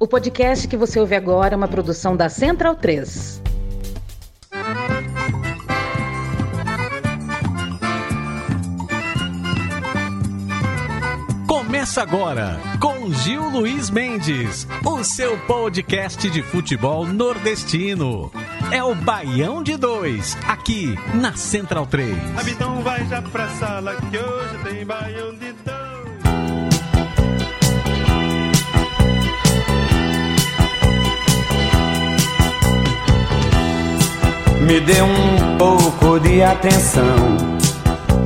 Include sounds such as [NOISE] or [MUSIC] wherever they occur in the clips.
O podcast que você ouve agora é uma produção da Central 3. Começa agora com Gil Luiz Mendes, o seu podcast de futebol nordestino. É o Baião de Dois, aqui na Central 3. Então vai já pra sala que hoje tem Baião de Dois. Me dê um pouco de atenção.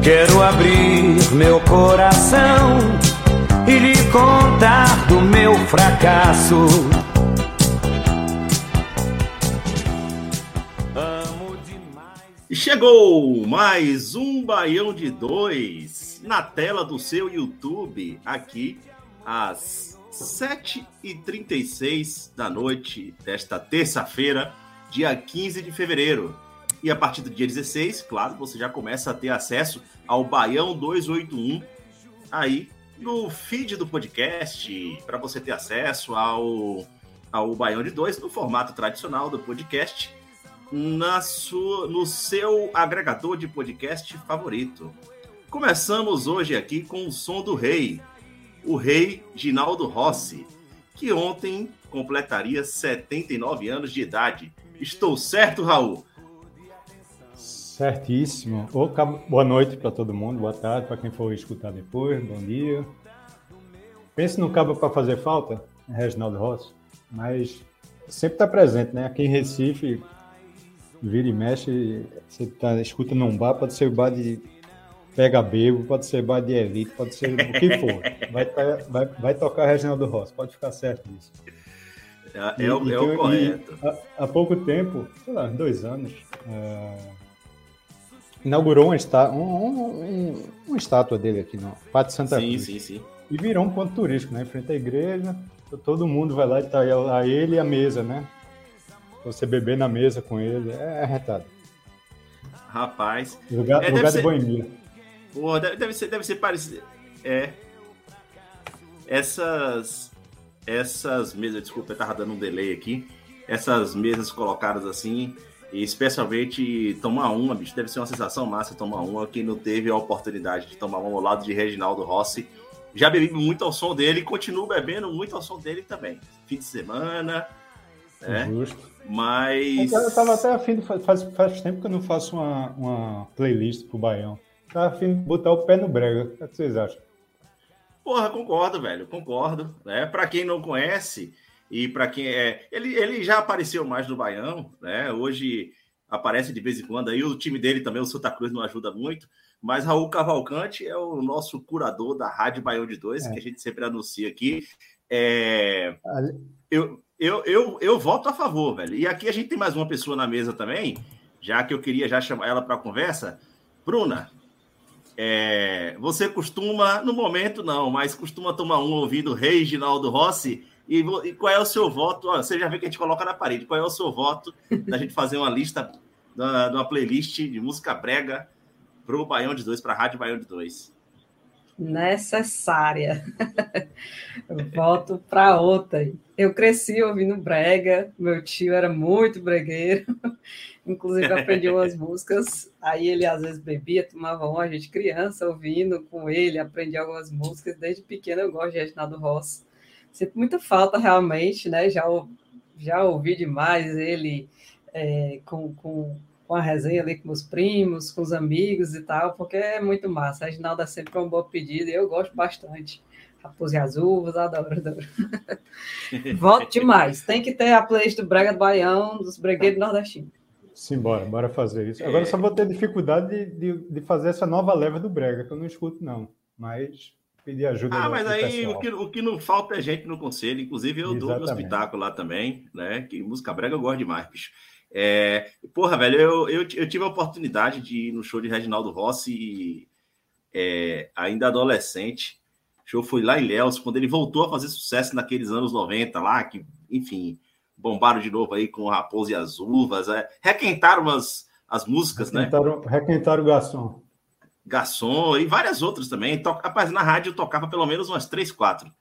Quero abrir meu coração e lhe contar do meu fracasso. Amo demais. Chegou mais um Baião de Dois na tela do seu YouTube, aqui às 7h36 da noite desta terça-feira, dia 15 de fevereiro. E a partir do dia 16, claro, você já começa a ter acesso ao Baião 281 aí no feed do podcast, para você ter acesso ao, ao Baião de Dois no formato tradicional do podcast, na sua, no seu agregador de podcast favorito. Começamos hoje aqui com o som do rei, o rei Ginaldo Rossi, que ontem completaria 79 anos de idade. Estou certo, Raul? Certíssimo. Boa noite para todo mundo, boa tarde para quem for escutar depois, bom dia. Pense no cabo para fazer falta, Reginaldo Rossi, mas sempre está presente, né? Aqui em Recife, vira e mexe, você tá, escuta num bar, pode ser bar de pega bebo, pode ser bar de elite, pode ser o que for. [LAUGHS] Vai, tá- vai, vai tocar Reginaldo Rossi, pode ficar certo disso. É, é o, E- é o tem- correto. e há, há pouco tempo, sei lá, dois anos, é, inaugurou uma, está, um, um- um- uma estátua dele aqui no Pátio Santa Sim, Cruz. sim, sim. E virou um ponto turístico, né? Em frente à igreja, todo mundo vai lá e tá a ele e a mesa, né? Você beber na mesa com ele, é arretado. Rapaz, Lugar, É, lugar ser- de boemia. Pô, deve, deve ser, deve ser parecido. É. Essas. Essas mesas, desculpa, eu tava dando um delay aqui. Essas mesas colocadas assim, e especialmente tomar uma, bicho, deve ser uma sensação massa tomar uma. Quem não teve a oportunidade de tomar uma ao lado de Reginaldo Rossi. Já bebi muito ao som dele e continuo bebendo muito ao som dele também. Fim de semana, né? Justo. Mas. Eu tava até afim de fa- faz, faz tempo que eu não faço uma, uma playlist pro Baião. Tava afim de botar o pé no brega. O que é que vocês acham? Porra, concordo, velho, concordo. Né? Para quem não conhece e para quem é, ele, ele já apareceu mais no Baião, né? Hoje aparece de vez em quando aí o time dele também, o Santa Cruz não ajuda muito, mas Raul Cavalcante é o nosso curador da Rádio Baião de Dois, É. que a gente sempre anuncia aqui. É, eu, eu, eu, eu voto a favor, velho. E aqui a gente tem mais uma pessoa na mesa também, já que eu queria já chamar ela para conversa. Bruna, é, você costuma, no momento não, mas costuma tomar um ouvindo Reginaldo Rossi. E, e qual é o seu voto? Ó, você já vê que a gente coloca na parede. Qual é o seu voto da gente fazer uma lista, de uma playlist de música brega para o Baião de Dois, para a Rádio Baião de Dois? Necessária. Volto para ontem. Eu cresci ouvindo brega, meu tio era muito bregueiro, inclusive aprendi umas músicas. Aí ele às vezes bebia, tomava uma, a gente criança ouvindo com ele, aprendi algumas músicas. Desde pequeno eu gosto de Reginaldo Rossi. Sinto muita falta realmente, né? Já, já ouvi demais ele é, com, com, com a resenha ali com os primos, com os amigos e tal, porque é muito massa. Reginaldo é sempre uma boa pedida e eu gosto bastante. Raposo e as uvas, adoro, adoro. [LAUGHS] Voto demais. Tem que ter a playlist do Brega do Baião, dos bregueiros nordestinos. Simbora, bora fazer isso. Agora só vou ter dificuldade de, de, de fazer essa nova leva do brega, que eu não escuto, não. Mas pedir ajuda Ah, do- mas do aí o que, o que não falta é gente no conselho. Inclusive, eu dou meu Exatamente. espetáculo lá também, né? Que música brega eu gosto demais, bicho. É, porra, velho, eu, eu, eu tive a oportunidade de ir no show de Reginaldo Rossi é, ainda adolescente. O show foi lá em Léus, quando ele voltou a fazer sucesso naqueles anos 90 lá, que, enfim, bombaram de novo aí com o Raposo e as Uvas. É, requentaram as, as músicas, né? Requentaram, requentaram o garçom. Garçom e várias outras também. To... Rapaz, na rádio eu tocava pelo menos umas três, quatro.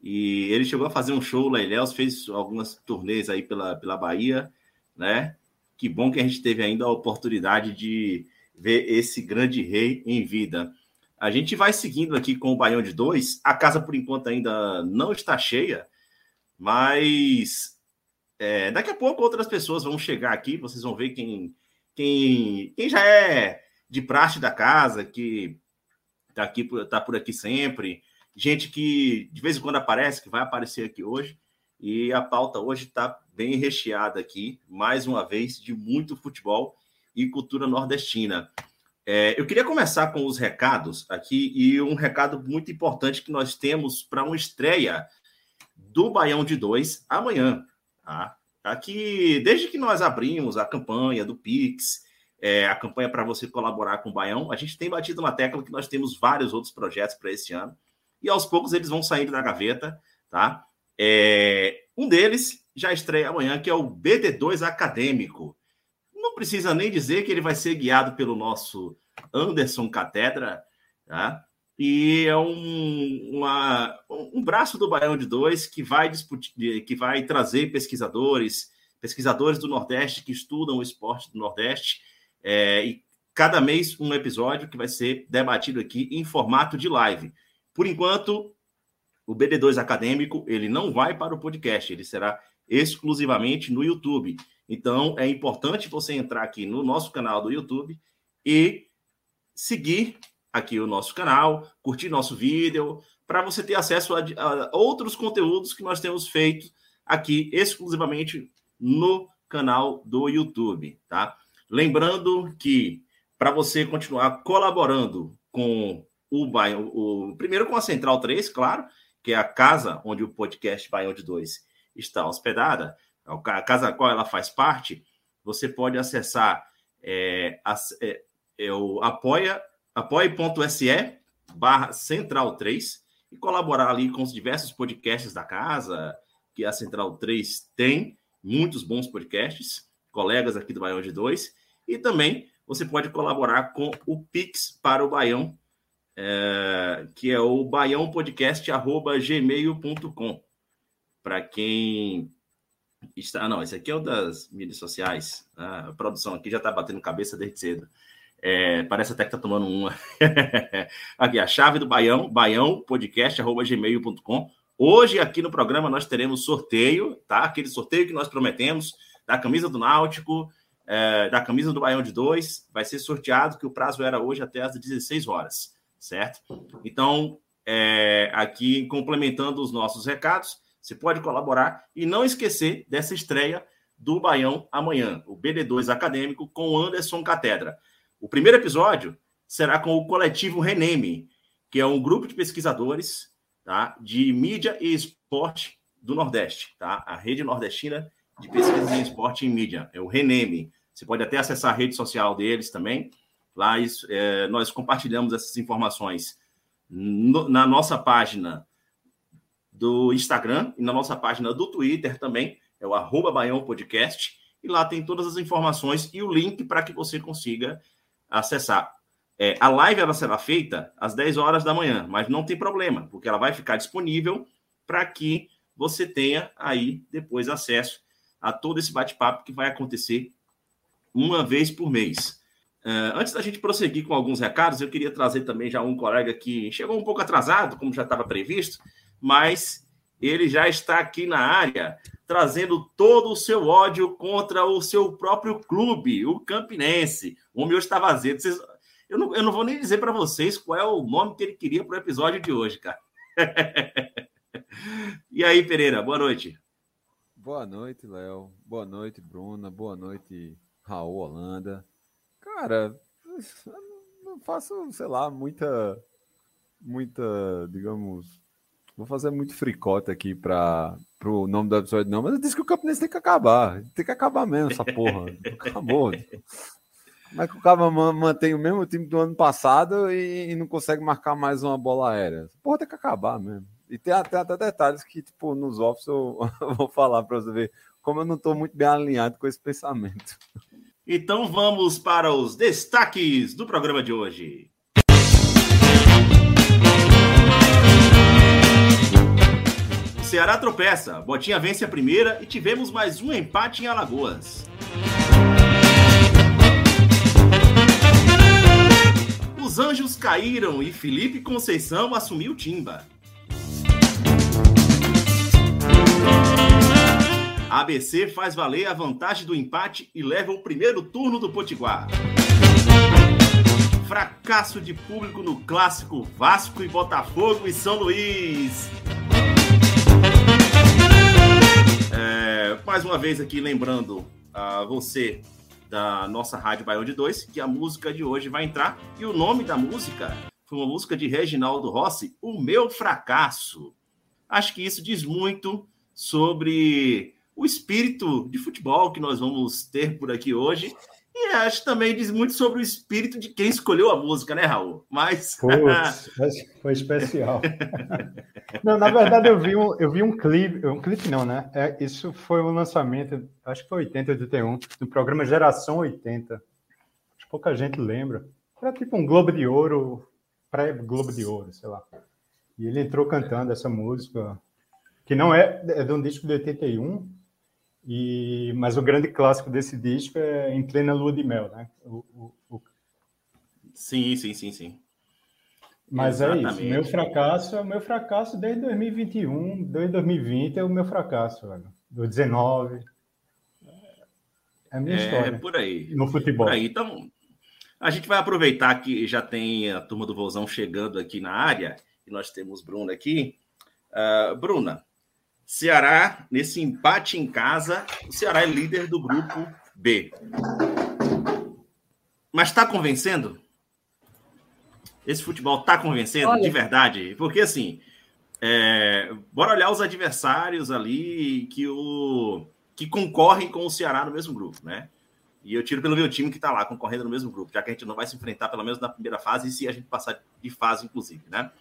E ele chegou a fazer um show lá em Ilhéus, fez algumas turnês aí pela, pela Bahia, né? Que bom que a gente teve ainda a oportunidade de ver esse grande rei em vida. A gente vai seguindo aqui com o Baião de Dois. A casa, por enquanto, ainda não está cheia, mas é, daqui a pouco outras pessoas vão chegar aqui. Vocês vão ver quem, quem, quem já é de praxe da casa, que está aqui, tá por aqui sempre. Gente que de vez em quando aparece, que vai aparecer aqui hoje. E a pauta hoje está bem recheada aqui, mais uma vez, de muito futebol e cultura nordestina. É, eu queria começar com os recados aqui e um recado muito importante que nós temos para uma estreia do Baião de Dois amanhã. Tá? Aqui, desde que nós abrimos a campanha do Pix, é, a campanha para você colaborar com o Baião, a gente tem batido na tecla que nós temos vários outros projetos para esse ano e aos poucos eles vão saindo da gaveta, tá? É, um deles já estreia amanhã, que é o BD2 Acadêmico. Não precisa nem dizer que ele vai ser guiado pelo nosso Anderson Catedra, tá? E é um, uma, um braço do Baião de Dois que vai discutir, que vai trazer pesquisadores, pesquisadores do Nordeste que estudam o esporte do Nordeste, é, e cada mês um episódio que vai ser debatido aqui em formato de live. Por enquanto, o BD2 acadêmico ele não vai para o podcast, ele será exclusivamente no YouTube. Então é importante você entrar aqui no nosso canal do YouTube e seguir aqui o nosso canal, curtir nosso vídeo, para você ter acesso a, a, outros conteúdos que nós temos feito aqui exclusivamente no canal do YouTube, tá? Lembrando que para você continuar colaborando com o Bairro, o primeiro com a Central 3, claro, que é a casa onde o podcast Baião de 2 está hospedada, a casa a qual ela faz parte, você pode acessar é, é, é o apoia, apoia.se barra Central 3 e colaborar ali com os diversos podcasts da casa, que a Central 3 tem, muitos bons podcasts, colegas aqui do Baião de 2, e também você pode colaborar com o Pix para o Baião é, que é o baiãopodcast.gmail.com. Para quem está. Não, esse aqui é o das mídias sociais. A produção aqui já está batendo cabeça desde cedo. É, parece até que está tomando uma. [LAUGHS] aqui, a chave do Baião, baiãopodcast.gmail.com. Hoje, aqui no programa, nós teremos sorteio, tá? Aquele sorteio que nós prometemos da camisa do Náutico, é, da camisa do Baião de 2. Vai ser sorteado, que o prazo era hoje até às 16 horas certo? Então, é, aqui complementando os nossos recados, você pode colaborar e não esquecer dessa estreia do Baião amanhã, o BD2 Acadêmico com Anderson Catedra. O primeiro episódio será com o coletivo Reneme, que é um grupo de pesquisadores tá, de mídia e esporte do Nordeste, tá? A rede nordestina de pesquisa em esporte e mídia, é o Reneme. Você pode até acessar a rede social deles também, Lá é, nós compartilhamos essas informações no, na nossa página do Instagram e na nossa página do Twitter também, é o arroba Baião Podcast, e lá tem todas as informações e o link para que você consiga acessar. É, a live ela será feita às 10 horas da manhã, mas não tem problema, porque ela vai ficar disponível para que você tenha aí depois acesso a todo esse bate-papo que vai acontecer uma vez por mês. Uh, antes da gente prosseguir com alguns recados, eu queria trazer também já um colega que chegou um pouco atrasado, como já estava previsto, mas ele já está aqui na área, trazendo todo o seu ódio contra o seu próprio clube, o Campinense. O hoje está vazio. Vocês... Eu, não, eu não vou nem dizer para vocês qual é o nome que ele queria para o episódio de hoje, cara. [LAUGHS] e aí, Pereira, boa noite. Boa noite, Léo. Boa noite, Bruna. Boa noite, Raul Holanda. Cara, não faço, sei lá, muita. Muita, digamos. Vou fazer muito fricote aqui para o nome do episódio, não, mas eu disse que o Campinense tem que acabar. Tem que acabar mesmo essa porra. Acabou. Como é que o cara mantém o mesmo time do ano passado e, e, não consegue marcar mais uma bola aérea? Porra tem que acabar mesmo. E tem até, até detalhes que, tipo, nos offs eu [LAUGHS] vou falar para você ver como eu não estou muito bem alinhado com esse pensamento. Então vamos para os destaques do programa de hoje. Ceará tropeça, Botinha vence a primeira e tivemos mais um empate em Alagoas. Os anjos caíram e Felipe Conceição assumiu timba. A ABC faz valer a vantagem do empate e leva o primeiro turno do Potiguar. Fracasso de público no clássico Vasco e Botafogo e São Luís. É, mais uma vez aqui lembrando a você da nossa Rádio Baião de 2 que a música de hoje vai entrar e o nome da música foi uma música de Reginaldo Rossi, O Meu Fracasso. Acho que isso diz muito sobre o espírito de futebol que nós vamos ter por aqui hoje e acho que também diz muito sobre o espírito de quem escolheu a música, né, Raul? Mas. Putz, [LAUGHS] foi especial. não, na verdade, eu vi um, eu vi um clipe, um clipe não, né? É, isso foi um lançamento, acho que foi 80, 81, do programa Geração 80. Acho que pouca gente lembra. Era tipo um Globo de Ouro, pré-Globo de Ouro, sei lá. E ele entrou cantando essa música, que não é, é de um disco de 81, e, mas o grande clássico desse disco é Em Plena Lua de Mel, né? O, o, o... Sim, sim, sim, sim. Mas Exatamente. é isso. Meu fracasso é o meu fracasso desde 2021, desde 2020 é o meu fracasso, velho. Do 19. É a minha é, história. por aí. No futebol. Por aí. Então, a gente vai aproveitar que já tem a turma do Vozão chegando aqui na área, e nós temos Bruna aqui. Uh, Bruna, Ceará, nesse empate em casa, o Ceará é líder do grupo B. Mas está convencendo? Esse futebol está convencendo Olha. de verdade? Porque assim, é, bora olhar os adversários ali que, o, que concorrem com o Ceará no mesmo grupo, né? E eu tiro pelo meu time que está lá concorrendo no mesmo grupo, já que a gente não vai se enfrentar pelo menos na primeira fase, e se a gente passar de fase, inclusive, né?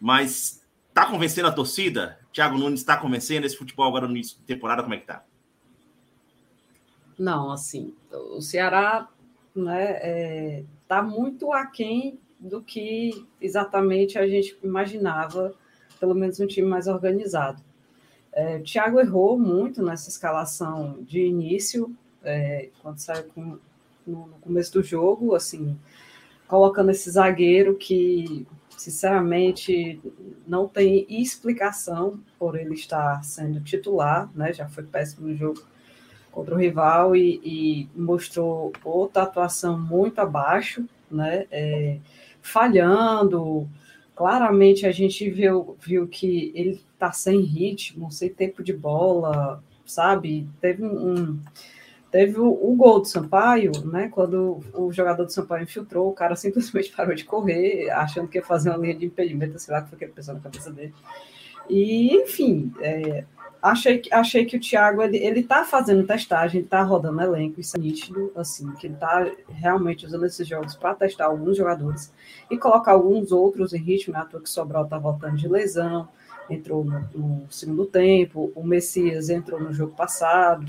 Mas Tá convencendo a torcida? Thiago Nunes está convencendo esse futebol agora no início de temporada? Como é que tá? Não, assim, o Ceará né, é, tá muito aquém do que exatamente a gente imaginava, pelo menos um time mais organizado. É, o Thiago errou muito nessa escalação de início, é, quando saiu com, no, no começo do jogo, assim, colocando esse zagueiro que sinceramente, não tem explicação por ele estar sendo titular, né? Já foi péssimo no jogo contra o rival e, e mostrou outra atuação muito abaixo, né? É, falhando. Claramente a gente viu, viu que ele está sem ritmo, sem tempo de bola, sabe? Teve um, Teve o, o, gol do Sampaio, né? Quando o jogador do Sampaio infiltrou, o cara simplesmente [LAUGHS] parou de correr, achando que ia fazer uma linha de impedimento, sei lá que foi que pensou na cabeça dele. E, enfim, é, achei, achei que o Thiago ele, ele tá fazendo testagem, ele tá rodando elenco, isso é nítido, assim, que ele tá realmente usando esses jogos para testar alguns jogadores e colocar alguns outros em ritmo, né? A que Sobral tá voltando de lesão entrou no, no, segundo tempo, o Messias entrou no jogo passado,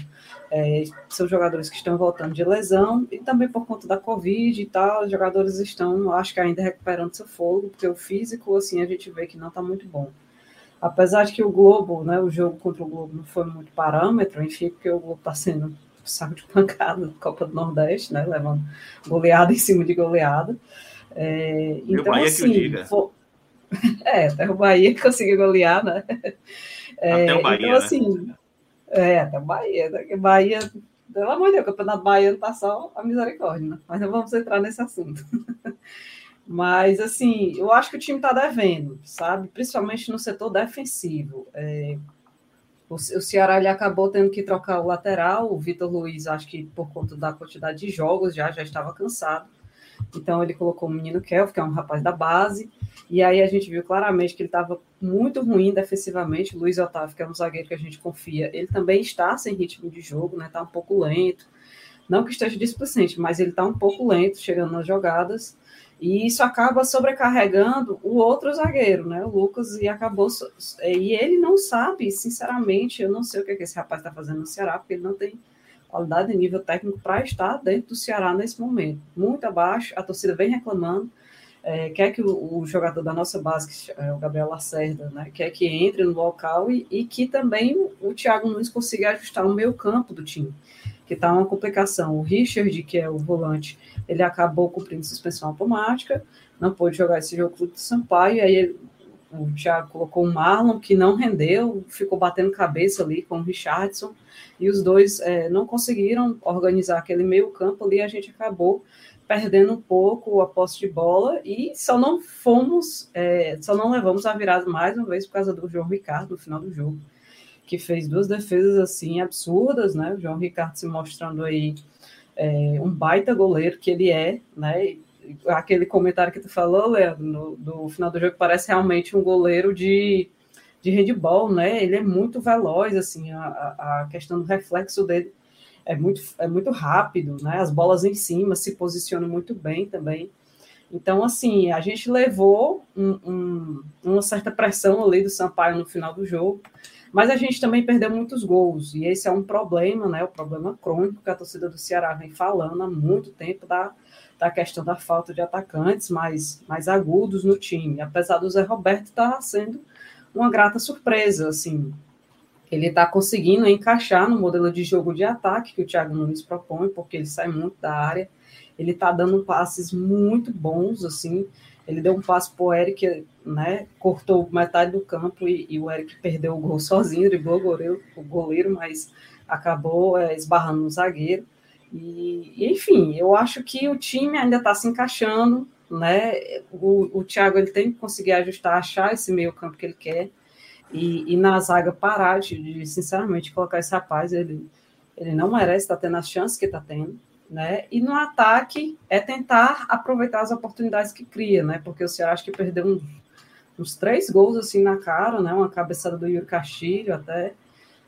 é, são jogadores que estão voltando de lesão, e também por conta da Covid e tal, os jogadores estão, acho que ainda recuperando seu fogo, porque o físico, assim, a gente vê que não está muito bom. Apesar de que o Globo, né, o jogo contra o Globo não foi muito parâmetro, enfim, porque o Globo está sendo um saco de pancada Copa do Nordeste, né, levando goleada em cima de goleada. É, então, assim, foi, [LAUGHS] é, até o Bahia [LAUGHS] conseguiu golear, né? É, até o Bahia, então, né? assim, é, até o Bahia, né? Bahia, pelo amor de Deus, o Campeonato Baiano tá só a misericórdia, né? Mas não vamos entrar nesse assunto. [LAUGHS] Mas, assim, eu acho que o time está devendo, sabe? Principalmente no setor defensivo. É, o, Ceará ele acabou tendo que trocar o lateral. O Vitor Luiz, acho que por conta da quantidade de jogos, já, já estava cansado. Então, ele colocou o menino Kelvin, que é um rapaz da base. E aí a gente viu claramente que ele estava muito ruim defensivamente. O Luiz Otávio, que é um zagueiro que a gente confia, ele também está sem ritmo de jogo, né? Está um pouco lento. Não que esteja displicente, mas ele está um pouco lento chegando nas jogadas. E isso acaba sobrecarregando o outro zagueiro, né? O Lucas, e acabou. E ele não sabe, sinceramente, eu não sei o que, é que esse rapaz está fazendo no Ceará, porque ele não tem qualidade de nível técnico para estar dentro do Ceará nesse momento. Muito abaixo, a torcida vem reclamando. É, quer que o, o, jogador da nossa base, é o Gabriel Lacerda, né, quer que entre no local e, e que também o, o Thiago Nunes consiga ajustar o meio campo do time, que está uma complicação. O Richard, que é o volante, ele acabou cumprindo suspensão automática, não pôde jogar esse jogo do Sampaio, e aí ele, o Thiago colocou o Marlon, que não rendeu, ficou batendo cabeça ali com o Richardson, e os dois é, não conseguiram organizar aquele meio campo ali, a gente acabou perdendo um pouco a posse de bola e só não fomos, é, só não levamos a virada mais uma vez por causa do João Ricardo no final do jogo, que fez duas defesas assim absurdas, né? O João Ricardo se mostrando aí é, um baita goleiro que ele é, né? Aquele comentário que tu falou, Leandro, no, do final do jogo parece realmente um goleiro de, de handball, né? Ele é muito veloz, assim, a, a questão do reflexo dele é muito, é muito rápido, né? As bolas em cima se posicionam muito bem também. Então, assim, a gente levou um, um, uma certa pressão ali do Sampaio no final do jogo, mas a gente também perdeu muitos gols, e esse é um problema, né? O problema crônico que a torcida do Ceará vem falando há muito tempo da, da questão da falta de atacantes mais, mais agudos no time, apesar do Zé Roberto estar tá sendo uma grata surpresa, assim, ele está conseguindo encaixar no modelo de jogo de ataque que o Thiago Nunes propõe, porque ele sai muito da área, ele está dando passes muito bons, assim, ele deu um passe para o Eric, né, cortou metade do campo e, e, o Eric perdeu o gol [LAUGHS] sozinho, driblou o goleiro, o goleiro mas acabou é, esbarrando no zagueiro, e, enfim, eu acho que o time ainda está se encaixando, né, o, o Thiago ele tem que conseguir ajustar, achar esse meio campo que ele quer, e, e na zaga parar de, de, sinceramente, colocar esse rapaz, ele, ele não merece estar tendo as chances que está tendo, né? E no ataque é tentar aproveitar as oportunidades que cria, né? Porque o Ceará acho que perdeu uns, uns três gols assim na cara, né? Uma cabeçada do Yuri Castilho até,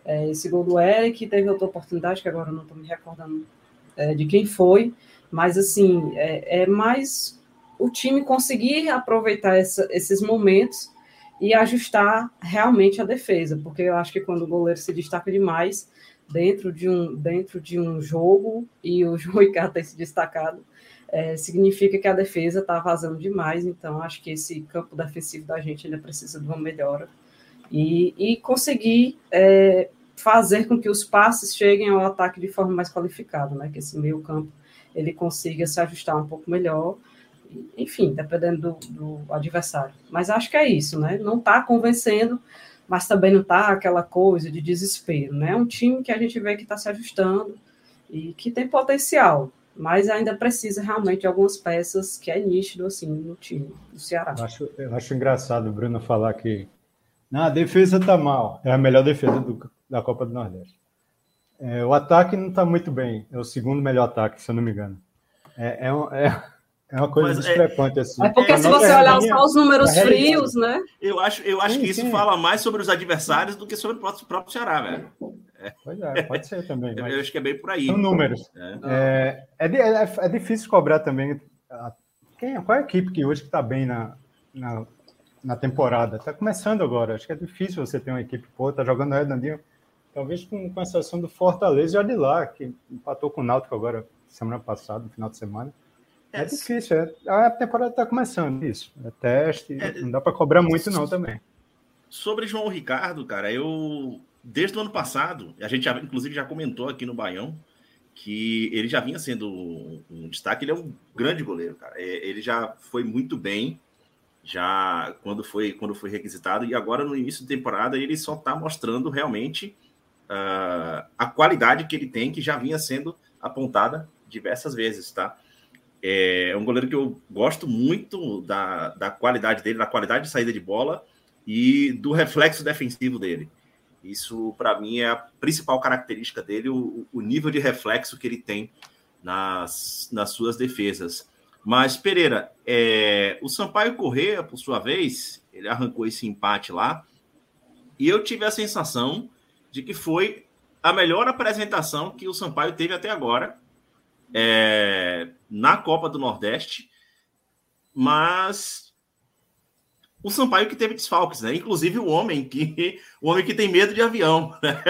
é, esse gol do Eric, teve outra oportunidade que agora não estou me recordando é, de quem foi, mas assim, é, é mais o time conseguir aproveitar essa, esses momentos e ajustar realmente a defesa, porque eu acho que quando o goleiro se destaca demais dentro de um, dentro de um jogo e o [LAUGHS] João Ricardo tem se destacado, é, significa que a defesa está vazando demais, então acho que esse campo defensivo da gente ainda precisa de uma melhora e, e conseguir é, fazer com que os passes cheguem ao ataque de forma mais qualificada, né? que esse meio campo ele consiga se ajustar um pouco melhor enfim, dependendo do, do adversário. Mas acho que é isso, né? Não está convencendo, mas também não está aquela coisa de desespero, né? É um time que a gente vê que está se ajustando e que tem potencial, mas ainda precisa realmente de algumas peças que é nítido assim no time do Ceará. Eu acho, eu acho engraçado o Bruno falar que não, a defesa está mal, é a melhor defesa do, da Copa do Nordeste. É, o ataque não está muito bem, é o segundo melhor ataque, se eu não me engano. É, é, é é uma coisa Mas é- discrepante, é, assim. É porque se você olhar só os números frios, né? Eu acho, eu acho sim, que isso sim. fala mais sobre os adversários do que sobre o próprio, próprio Ceará, velho. É. Pois é, pode ser também. Mas... Eu acho que é bem por aí. São números. É, é, é, é difícil cobrar também. Quem, qual é a equipe que hoje está bem na, na, na temporada? Está começando agora. Acho que é difícil você ter uma equipe, pô, tá jogando redondinho. Talvez com, com exceção do Fortaleza e olha lá, que empatou com o Náutico agora, semana passada, no final de semana. É, é difícil, é, a temporada está começando, isso. É teste, é, não dá para cobrar muito, não, também. Sobre João Ricardo, cara, eu. Desde o ano passado, a gente já, inclusive já comentou aqui no Baião que ele já vinha sendo um destaque, ele é um grande goleiro, cara. É, ele já foi muito bem, já quando foi, quando foi requisitado, e agora no início da temporada ele só está mostrando realmente uh, a qualidade que ele tem, que já vinha sendo apontada diversas vezes, tá? É um goleiro que eu gosto muito da, da qualidade dele, da qualidade de saída de bola e do reflexo defensivo dele. Isso, para mim, é a principal característica dele, o, o, nível de reflexo que ele tem nas, nas suas defesas. Mas, Pereira, é, o Sampaio Corrêa, por sua vez, ele arrancou esse empate lá, e eu tive a sensação de que foi a melhor apresentação que o Sampaio teve até agora, é, na Copa do Nordeste, mas o Sampaio que teve desfalques, né? Inclusive o homem que [LAUGHS] o homem que tem medo de avião, [LAUGHS] né?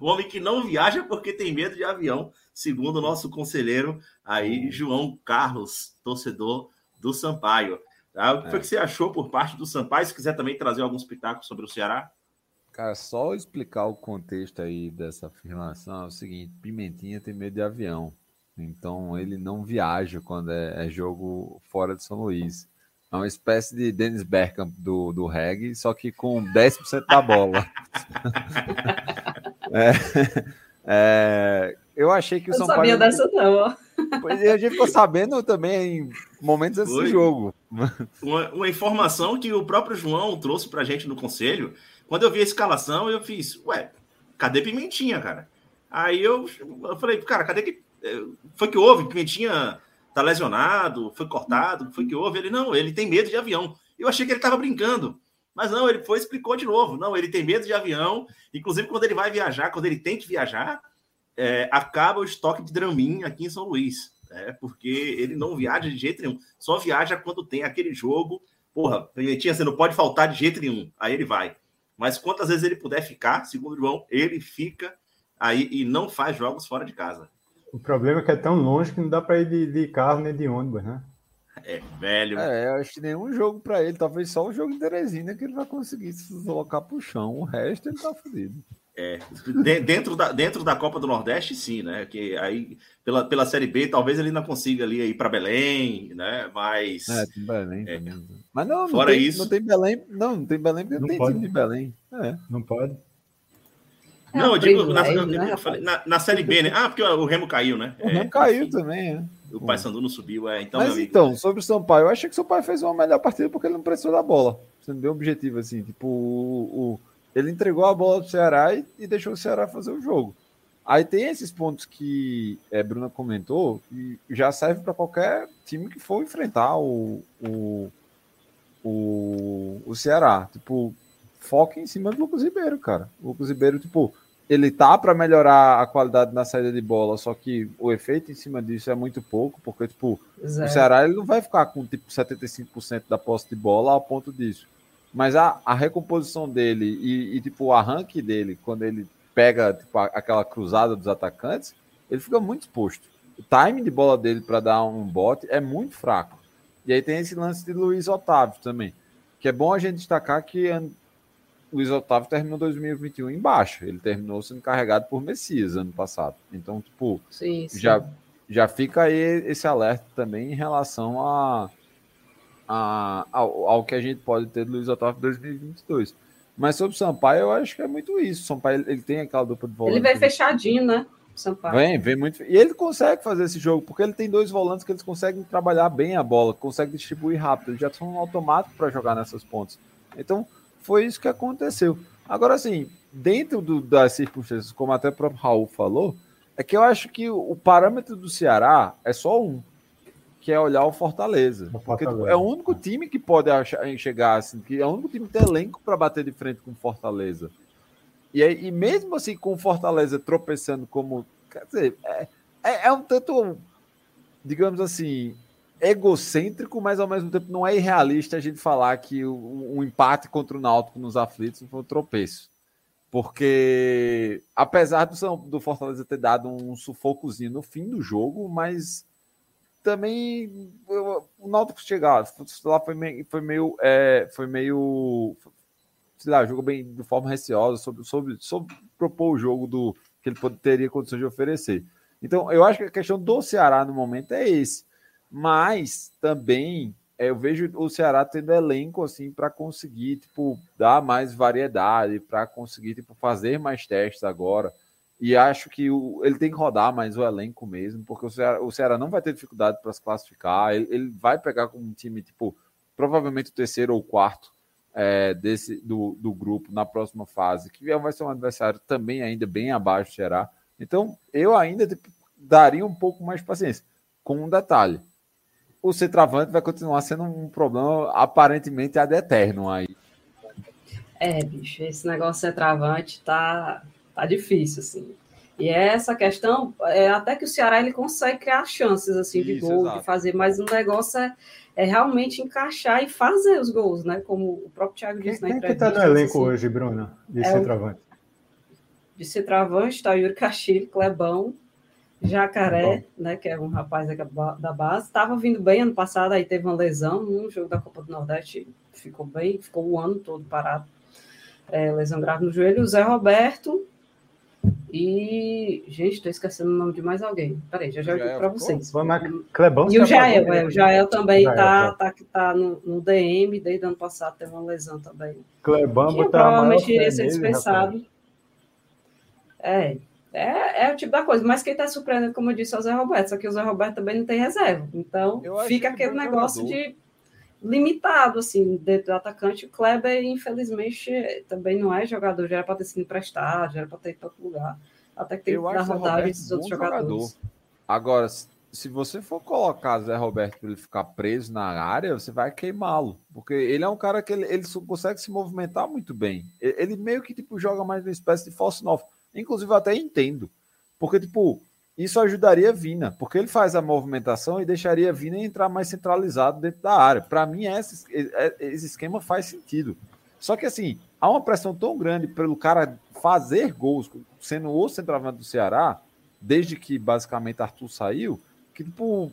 o homem que não viaja porque tem medo de avião, segundo o nosso conselheiro aí João Carlos, torcedor do Sampaio. Tá? O que é. foi que você achou por parte do Sampaio? Se quiser também trazer alguns pitacos sobre o Ceará. Cara, só explicar o contexto aí dessa afirmação é o seguinte: Pimentinha tem medo de avião. Então ele não viaja quando é, é jogo fora de São Luís. É uma espécie de Dennis Bergkamp do, do reggae, só que com 10% da bola. [LAUGHS] é, é, eu achei que o eu São Paulo. Não sabia dessa, não. Pois é, a gente ficou sabendo também em momentos desse jogo. Uma, uma, informação que o próprio João trouxe pra gente no conselho. Quando eu vi a escalação, eu fiz, ué, cadê Pimentinha, cara? Aí eu, eu falei, cara, cadê que. Eh, foi que houve? Pimentinha tá lesionado, foi cortado, foi que houve? Ele, não, ele tem medo de avião. Eu achei que ele tava brincando. Mas não, ele foi explicou de novo. Não, ele tem medo de avião. Inclusive, quando ele vai viajar, quando ele tem que viajar, é, acaba o estoque de Dramin aqui em São Luís. É, porque ele não viaja de jeito nenhum. Só viaja quando tem aquele jogo. Porra, Pimentinha, você não pode faltar de jeito nenhum. Aí ele vai. Mas quantas vezes ele puder ficar, segundo o João, ele fica aí e não faz jogos fora de casa. O problema é que é tão longe que não dá para ir de, de carro nem de ônibus, né? É velho. É, eu acho que nenhum jogo para ele, talvez só o jogo de Teresina que ele vai conseguir se colocar pro chão. O resto ele tá fudido. É, dentro da, dentro da Copa do Nordeste, sim, né? Que aí, pela, pela Série B, talvez ele não consiga ali ir para Belém, né? Mas. É, tem Belém é. também. Mas não, Fora não tem, isso. Não tem Belém, não, não tem Belém porque não tem pode. time de Belém. É. Não pode. É não, eu digo na, né, eu falei, na, na, Série B, né? Ah, porque o Remo caiu, né? O Remo é, caiu enfim. também, é. O Paysandu não subiu, é. Então, Mas então, sobre o Sampaio, eu achei que o Sampaio fez uma melhor partida porque ele não precisou da bola. Você não deu objetivo, assim. Tipo, o, o ele entregou a bola pro Ceará e, e, deixou o Ceará fazer o jogo. Aí tem esses pontos que é, Bruna comentou e já serve para qualquer time que for enfrentar o, o, o, o Ceará. Tipo, foca em cima do Lucas Ribeiro, cara. O Lucas Ribeiro, tipo, ele tá para melhorar a qualidade na saída de bola, só que o efeito em cima disso é muito pouco, porque, tipo, Exato. o Ceará ele não vai ficar com, tipo, 75% da posse de bola ao ponto disso. Mas a, a recomposição dele e, e, tipo, o arranque dele, quando ele pega tipo, aquela cruzada dos atacantes, ele fica muito exposto. O time de bola dele para dar um bote é muito fraco. E aí tem esse lance de Luiz Otávio também, que é bom a gente destacar que Luiz Otávio terminou 2021 em baixa. Ele terminou sendo carregado por Messias ano passado. Então, tipo, sim, sim. Já, já fica aí esse alerta também em relação a a, ao, ao, que a gente pode ter do Luiz Otávio 2022. Mas sobre o Sampaio, eu acho que é muito isso. O Sampaio ele tem aquela dupla de volante. Ele vem fechadinho, né? Sampaio. Vem, vem muito. E ele consegue fazer esse jogo, porque ele tem dois volantes que eles conseguem trabalhar bem a bola, conseguem distribuir rápido. Eles já são automáticos para jogar nessas pontas. Então, foi isso que aconteceu. Agora, assim, dentro do, das circunstâncias, como até o próprio Raul falou, é que eu acho que o parâmetro do Ceará é só um que é olhar o Fortaleza. O Fortaleza. Porque é o único time que pode achar, chegar assim, que é o único time que tem elenco para bater de frente com o Fortaleza. E, e mesmo assim, com o Fortaleza tropeçando como. Quer dizer, é, é, é um tanto, digamos assim, egocêntrico, mas ao mesmo tempo não é irrealista a gente falar que o, um empate contra o Náutico nos aflitos foi um tropeço. Porque, apesar do, do Fortaleza ter dado um sufocozinho no fim do jogo, mas também o Náutico chegar lá foi meio, foi meio, é, foi meio sei lá, jogou bem de forma receosa sobre, sobre, sobre propor o jogo do que ele teria condições de oferecer. Então, eu acho que a questão do Ceará no momento é esse. Mas também é, eu vejo o Ceará tendo elenco assim para conseguir tipo dar mais variedade, para conseguir tipo fazer mais testes agora. E acho que o, ele tem que rodar mais o elenco mesmo, porque o Ceará, o Ceará não vai ter dificuldade para se classificar. Ele, ele, vai pegar com um time, tipo, provavelmente o terceiro ou quarto é, desse, do, do grupo na próxima fase, que vai ser um adversário também ainda bem abaixo do Ceará. Então, eu ainda tipo, daria um pouco mais de paciência. Com um detalhe: o centroavante vai continuar sendo um problema aparentemente ad eterno aí. É, bicho, esse negócio centroavante tá tá difícil, assim. E é essa questão, é, até que o Ceará ele consegue criar chances assim de Isso, gol, exato. de fazer, mas o negócio é, é, realmente encaixar e fazer os gols, né? Como o próprio Thiago disse quem, na entrevista. Quem que tá no elenco assim, hoje, Bruna, de é centroavante? de centroavante, tá Yuri Castilho, Clebão, Jacaré, né, que é um rapaz da base, estava vindo bem ano passado, aí teve uma lesão no jogo da Copa do Nordeste, ficou bem, ficou o ano todo parado. É, lesão grave no joelho. O Zé Roberto e. Gente, estou esquecendo o nome de mais alguém. Peraí, já já digo para vocês. Clebão, e o Jael, é, o Jael também está tá, tá, tá no, no, DM, desde o ano passado teve uma lesão também. Clebão que provavelmente iria ser dispensado. É, é, é o tipo da coisa, mas quem está surpreendendo, como eu disse, é o Zé Roberto, só que o Zé Roberto também não tem reserva. Então, fica aquele negócio jogador. de limitado, assim, dentro do atacante. O Kleber, infelizmente, também não é jogador, já era para ter sido emprestado, já era para ter ido para outro lugar. Até que tem eu que dar rodagem esses outros jogadores. Jogador. Agora, se você for colocar Zé Roberto para ele ficar preso na área, você vai queimá-lo. Porque ele é um cara que ele, ele consegue se movimentar muito bem. Ele meio que tipo, joga mais uma espécie de falso novo. Inclusive, eu até entendo. Porque, tipo, isso ajudaria Vina, porque ele faz a movimentação e deixaria Vina entrar mais centralizado dentro da área. Para mim, esse, esse esquema faz sentido. Só que, assim, há uma pressão tão grande pelo cara fazer gols, sendo o centroavante do Ceará, desde que basicamente Arthur saiu, que, tipo,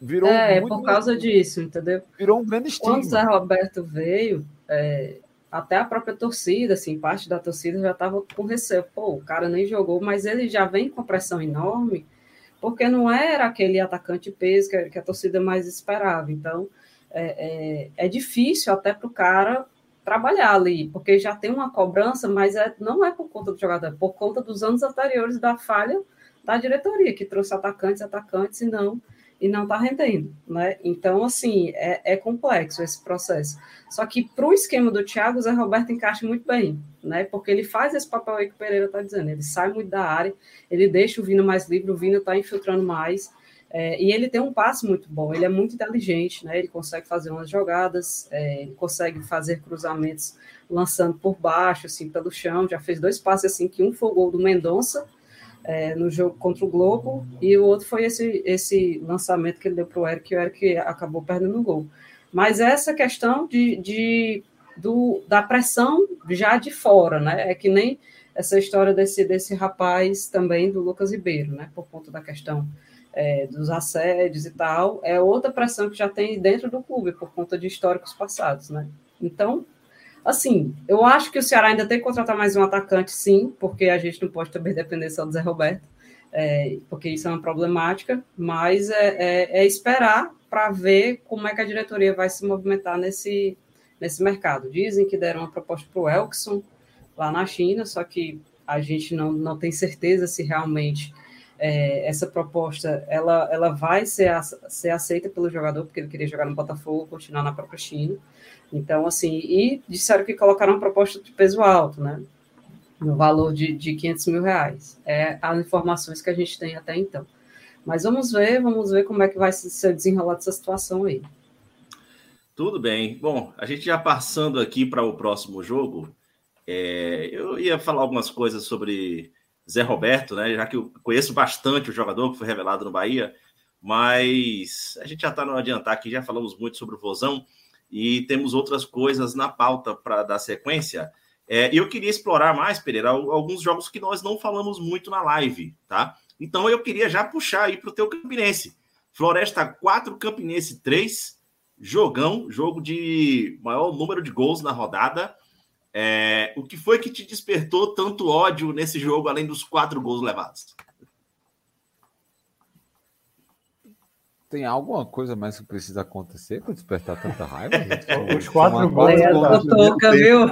virou. É, muito, por causa disso, entendeu? Virou um grande estigma. Quando o Zé Roberto veio, é, até a própria torcida, assim, parte da torcida já estava com receio. Pô, o cara nem jogou, mas ele já vem com pressão enorme, porque não era aquele atacante peso que, que a torcida mais esperava. Então, é, é, é difícil até para o cara trabalhar ali, porque já tem uma cobrança, mas é, não é por conta do jogador, é por conta dos anos anteriores da falha da diretoria, que trouxe atacantes, atacantes, e não e não está rendendo, né? Então, assim, é, é, complexo esse processo. Só que para o esquema do Thiago, o Zé Roberto encaixa muito bem, né? Porque ele faz esse papel aí que o Pereira está dizendo, ele sai muito da área, ele deixa o Vino mais livre, o Vino está infiltrando mais, é, e ele tem um passe muito bom, ele é muito inteligente, né? Ele consegue fazer umas jogadas, é, ele consegue fazer cruzamentos lançando por baixo, assim, pelo chão, já fez dois passes assim, que um foi o gol do Mendonça, é, no jogo contra o Globo, e o outro foi esse, esse lançamento que ele deu para o Eric, e o Eric acabou perdendo o gol. Mas essa questão de, de, do, da pressão já de fora, né? É que nem essa história desse, desse rapaz também, do Lucas Ribeiro, né? Por conta da questão é, dos assédios e tal, é outra pressão que já tem dentro do clube, por conta de históricos passados, né? Então, Assim, eu acho que o Ceará ainda tem que contratar mais um atacante, sim, porque a gente não pode também [LAUGHS] depender só do Zé Roberto, é, porque isso é uma problemática, mas é, é, é esperar para ver como é que a diretoria vai se movimentar nesse, nesse mercado. Dizem que deram uma proposta para o Elkson lá na China, só que a gente não, não tem certeza se realmente é, essa proposta ela, ela vai ser, ser aceita pelo jogador, porque ele queria jogar no Botafogo, continuar na própria China. Então, assim, e disseram que colocaram uma proposta de peso alto, né? No valor de, de 500 mil reais. É as informações que a gente tem até então. Mas vamos ver, vamos ver como é que vai se desenrolar essa situação aí. Tudo bem. Bom, a gente já passando aqui para o próximo jogo, é, eu ia falar algumas coisas sobre Zé Roberto, né? Já que eu conheço bastante o jogador que foi revelado no Bahia, mas a gente já está no adiantar aqui, já falamos muito sobre o Vozão e temos outras coisas na pauta para dar sequência. É, eu queria explorar mais, Pereira, alguns jogos que nós não falamos muito na live, tá? Então eu queria já puxar aí para o teu Campinense. Floresta 4, Campinense 3, jogão, jogo de maior número de gols na rodada. É, o que foi que te despertou tanto ódio nesse jogo, além dos quatro gols levados? Tem alguma coisa mais que precisa acontecer para despertar tanta raiva? Os quatro gols. Toca, viu?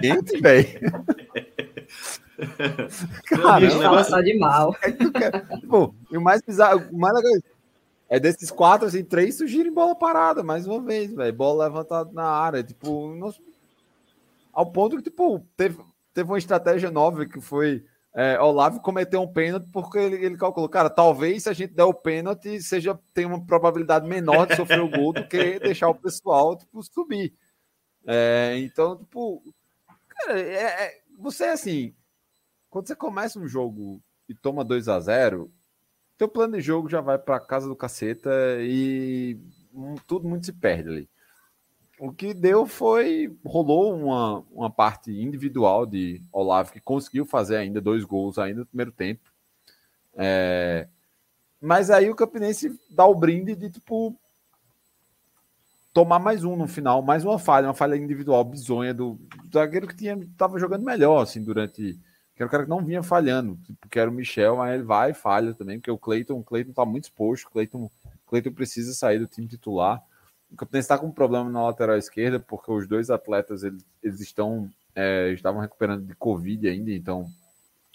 Quente, velho. Só de mal. Bom, e o mais bizarro, o mais legal é desses quatro, assim, três surgirem bola parada, mais uma vez, velho. Bola levantada na área, tipo, nosso... ao ponto que, tipo, teve, teve uma estratégia nova que foi é, Olavo cometeu um pênalti porque ele, ele, calculou, cara, talvez se a gente der o pênalti, seja tem uma probabilidade menor de sofrer o gol do que [LAUGHS] deixar o pessoal tipo, subir. É, então, tipo, cara, é, é, você assim, quando você começa um jogo e toma 2 a 0 teu plano de jogo já vai para casa do caceta e tudo muito se perde ali. O que deu foi. rolou uma, uma parte individual de Olavo, que conseguiu fazer ainda dois gols ainda no primeiro tempo. É... Mas aí o Campinense dá o brinde de tipo tomar mais um no final, mais uma falha, uma falha individual bizonha do, do zagueiro que tinha tava jogando melhor assim durante que era o cara que não vinha falhando, tipo, que era o Michel, mas ele vai e falha também, porque o Cleiton, o Cleiton tá muito exposto, o Cleiton, Cleiton precisa sair do time titular. O Campinense está com um problema na lateral esquerda, porque os dois atletas eles, eles estão é, estavam recuperando de Covid ainda, então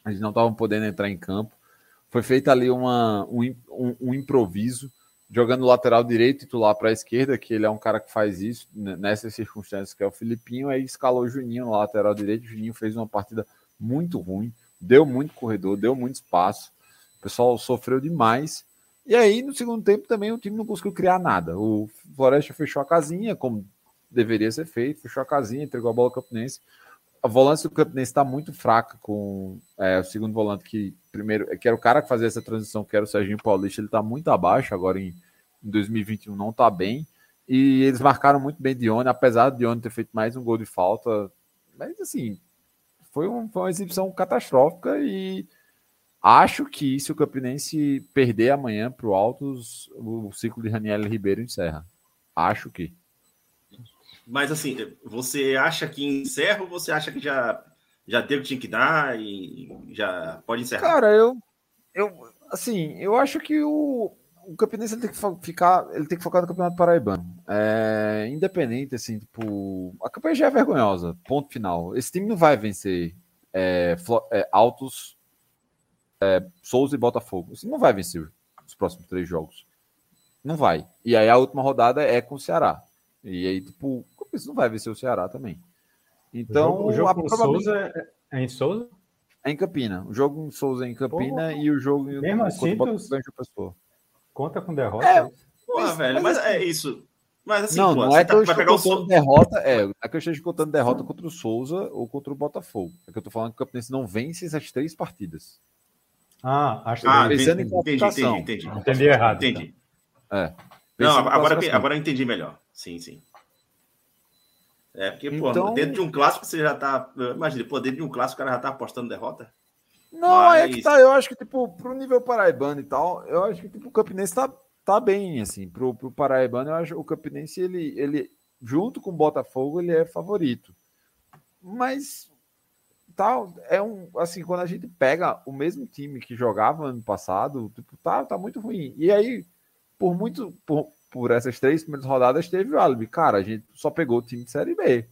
eles não estavam podendo entrar em campo. Foi feito ali uma, um, um, um improviso, jogando lateral direito titular para a esquerda, que ele é um cara que faz isso nessas circunstâncias, que é o Filipinho, aí escalou o Juninho no lateral direito, o Juninho fez uma partida muito ruim, deu muito corredor, deu muito espaço. O pessoal sofreu demais. E aí, no segundo tempo, também o time não conseguiu criar nada. O Floresta fechou a casinha, como deveria ser feito, fechou a casinha, entregou a bola ao Campinense. A volante do Campinense está muito fraca com é, o segundo volante, que primeiro, que era o cara que fazia essa transição, que era o Serginho Paulista, ele está muito abaixo, agora em, em 2021 não está bem. E eles marcaram muito bem Dione, apesar de Dione ter feito mais um gol de falta. Mas assim, foi, um, foi uma exibição catastrófica e acho que se o Campinense perder amanhã para o Altos, o ciclo de Raniel Ribeiro encerra. Acho que. Mas assim, você acha que encerra ou você acha que já, já deu o que tinha que dar e já pode encerrar? Cara, eu, eu assim, eu acho que o, o Campinense ele tem que ficar, ele tem que focar no Campeonato Paraibano. É, independente, assim, tipo, a campanha já é vergonhosa, ponto final. Esse time não vai vencer é, é, Altos, é, Souza e Botafogo. Time não vai vencer os próximos três jogos. Não vai. E aí a última rodada é com o Ceará. E aí, tipo, não vai vencer o Ceará também. Então, o jogo, o jogo com Souza é, é em Souza? É em Campina. O jogo em Souza é em Campina Pô, e o jogo mesmo assim, Botafogo é Pessoa. Conta com derrota? É, Pô, mas, velho, mas, é isso. Mas assim, não, pô, não é que tá, eu vai estou contando Souza. derrota, é, é que eu esteja contando derrota contra o Souza ou contra o Botafogo. É que eu tô falando que o Campinense não vence essas três partidas. Ah, acho que Ah, entendi, pensando em entendi, entendi, classificação. entendi, entendi. entendi errado. Entendi. É. Não, em agora, agora eu entendi melhor. Sim, sim. É, porque, pô, Então- dentro de um clássico você já tá. Imagina, pô, dentro de um clássico o cara já tá apostando derrota. Não, é que Mas- tá. Eu acho que, tipo, pro nível paraibano e tal, eu acho que tipo, o Campinense tá, tá bem, assim. Pro, pro paraibano, eu acho que o Campinense, ele, ele, junto com o Botafogo, ele é favorito. Mas, tal, é um. Assim, quando a gente pega o mesmo time que jogava ano passado, tipo, tá, tá muito ruim. E aí, por muito. Por, por essas três primeiras rodadas, teve o álibi. Cara, a gente só pegou o time de Série B.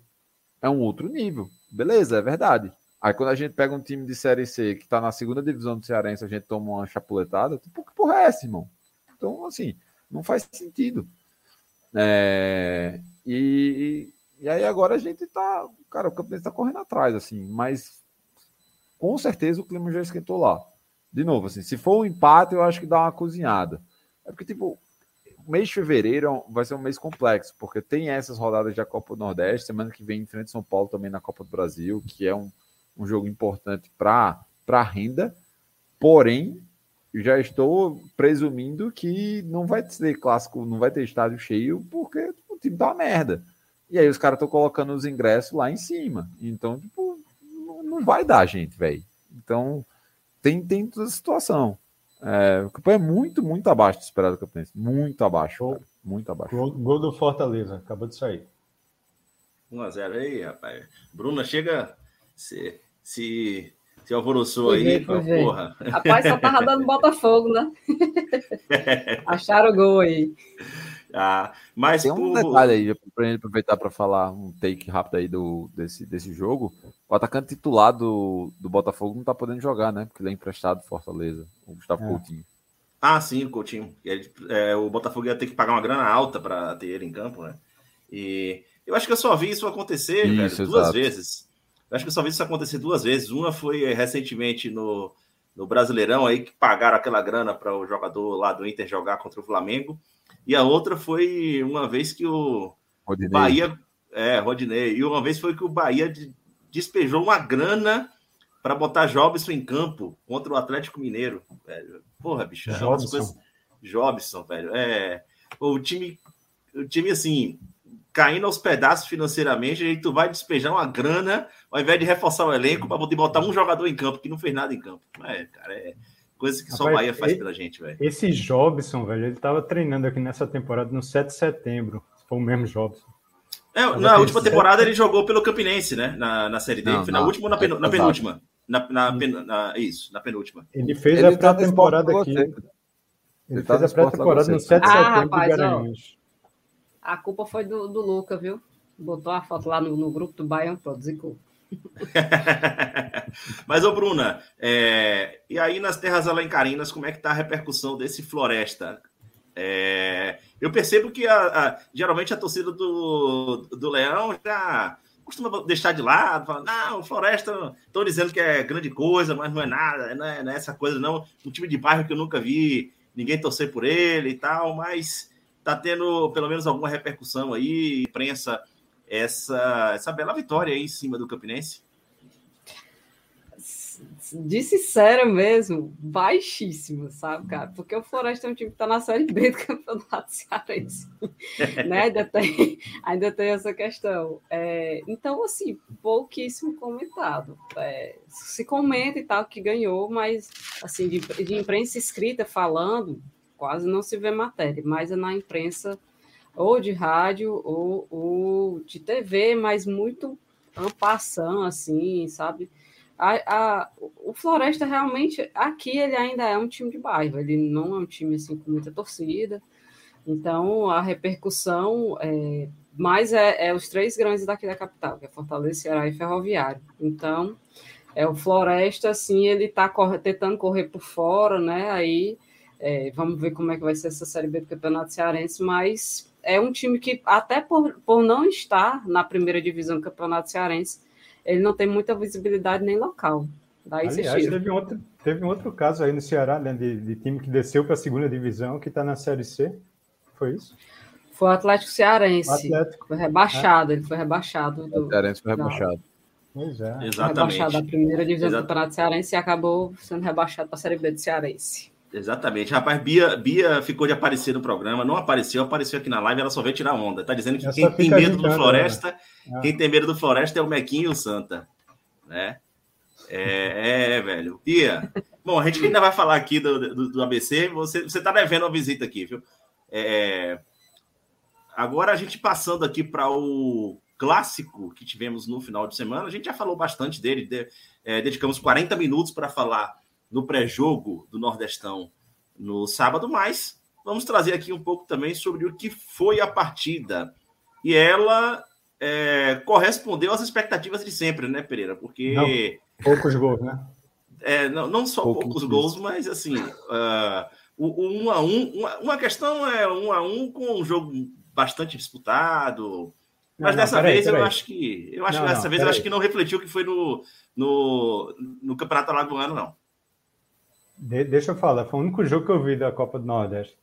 É um outro nível. Beleza, é verdade. Aí quando a gente pega um time de Série C que tá na segunda divisão do Cearense, a gente toma uma chapuletada, tipo, que porra é essa, irmão? Então, assim, não faz sentido. É, e, e aí agora a gente tá, cara, o Campinense tá correndo atrás, assim, mas com certeza o clima já esquentou lá. De novo, assim, se for um empate, eu acho que dá uma cozinhada. É porque, tipo, o mês de fevereiro vai ser um mês complexo, porque tem essas rodadas da Copa do Nordeste, semana que vem em frente São Paulo também na Copa do Brasil, que é um, um jogo importante para a renda, porém, já estou presumindo que não vai ter clássico, não vai ter estádio cheio, porque o time tá uma merda. E aí os caras estão colocando os ingressos lá em cima. Então, tipo, não, não vai dar, gente, velho. Então, tem, tem toda a situação. É, o campeão é muito, muito abaixo do esperado do Campinense. Muito abaixo, cara. Muito abaixo. Gol, gol do Fortaleza, acabou de sair. 1x0 aí, rapaz. Bruna chega. Se, se, se alvoroçou Foi aí, ver, foi ver. porra. Rapaz, só tava dando [LAUGHS] Botafogo, né? [LAUGHS] Acharam o gol aí. Ah, mas Tem um por- detalhe aí, para gente aproveitar para falar um take rápido aí do, desse, desse jogo. O atacante titular do, do Botafogo não tá podendo jogar, né? Porque ele é emprestado do Fortaleza, o Gustavo É. Coutinho. Ah, sim, o Coutinho. Ele- é, o Botafogo ia ter que pagar uma grana alta para ter ele em campo, né? E eu acho que eu só vi isso acontecer, Isso, velho, duas exato. vezes. Eu acho que eu só vi isso acontecer duas vezes. Uma foi recentemente no, no Brasileirão aí, que pagaram aquela grana para o jogador lá do Inter jogar contra o Flamengo. E a outra foi uma vez que o Rodinei. Bahia. É, Rodinei. E uma vez foi que o Bahia de- despejou uma grana para botar Jobson em campo contra o Atlético Mineiro. Velho. Porra, bicho. é Jobson. coisas- Jobson, velho. É. O time, o time assim, caindo aos pedaços financeiramente, aí tu vai despejar uma grana ao invés de reforçar o elenco para poder botar um jogador em campo que não fez nada em campo. É, cara, é. Coisas que só o Bahia faz pela gente, velho. Esse Jobson, velho, ele tava treinando aqui nessa temporada no 7 de setembro. Foi o mesmo Jobson. É, na última temporada ele jogou pelo Campinense, né? Na, na Série D. Não, na última ou na, pen, na penúltima? Na, na, pen, na, isso, na penúltima. Ele fez ele a tá pré-temporada aqui. Ele, ele tá fez a pré-temporada no 7 de ah, setembro rapaz, de Garanhuns. A culpa foi do, do Luca, viu? Botou a foto lá no, no grupo do Baiano, pronto, zicou. [LAUGHS] Mas, ô Bruna, é... e aí nas terras alancarinas, como é que tá a repercussão desse Floresta? É... Eu percebo que a, a... geralmente a torcida do, do Leão já costuma deixar de lado, fala, não, Floresta, estão dizendo que é grande coisa, mas não é nada, não é, não é essa coisa, não. Um time de bairro que eu nunca vi ninguém torcer por ele e tal, mas tá tendo pelo menos alguma repercussão aí, imprensa essa, essa bela vitória aí em cima do Campinense? De sincero mesmo, baixíssimo, sabe, cara? Porque o Floresta é um time que está na Série B do Campeonato Cearense. [LAUGHS] né? ainda, tem, ainda tem essa questão. É, então, assim, pouquíssimo comentado. É, se comenta e tal que ganhou, mas assim, de, de imprensa escrita falando, quase não se vê matéria, mas é na imprensa ou de rádio ou, ou de TV, mas muito ampassão, assim, sabe? A, a, o Floresta realmente, aqui ele ainda é um time de bairro, ele não é um time assim com muita torcida, então a repercussão é, mais é, é os três grandes daqui da capital, que é Fortaleza, Ceará e Ferroviário. Então, é o Floresta, assim, ele está tentando correr por fora, né? Aí é, vamos ver como é que vai ser essa Série B do Campeonato Cearense, mas é um time que, até por, por não estar na primeira divisão do Campeonato Cearense, ele não tem muita visibilidade nem local. Daí Aliás, teve um, outro, teve um outro caso aí no Ceará, né, de, de time que desceu para a segunda divisão, que está na Série C. Foi isso? Foi o Atlético Cearense. Atlético. Foi rebaixado, é. ele foi rebaixado. Do, o Cearense foi rebaixado. Pois é. Exatamente. Foi rebaixado da primeira divisão Exato. do Campeonato Cearense e acabou sendo rebaixado para a Série B do Cearense. Exatamente. Rapaz, Bia, Bia ficou de aparecer no programa, não apareceu, apareceu aqui na live, ela só veio tirar onda. Tá dizendo que Essa quem tem medo do Floresta, né? quem tem medo do Floresta é o Mequinho e o Santa, né? É, é, velho. Bia, bom, a gente ainda vai falar aqui do, do, do ABC, você, você tá devendo uma visita aqui, viu? É, agora a gente passando aqui para o clássico que tivemos no final de semana, a gente já falou bastante dele, de, é, dedicamos 40 minutos para falar no pré-jogo do Nordestão no sábado, mas vamos trazer aqui um pouco também sobre o que foi a partida. E ela é, correspondeu às expectativas de sempre, né, Pereira? Porque. Não, poucos gols, né? É, não, não só Pouco poucos gols, mas assim, uh, o, o um a um, uma, uma, questão é um a um com um jogo bastante disputado. Mas não, dessa vez eu acho que. Eu acho que dessa vez eu acho que não refletiu o que foi no, no, no Campeonato Alagoano, não. De, deixa eu falar, foi o único jogo que eu vi da Copa do Nordeste.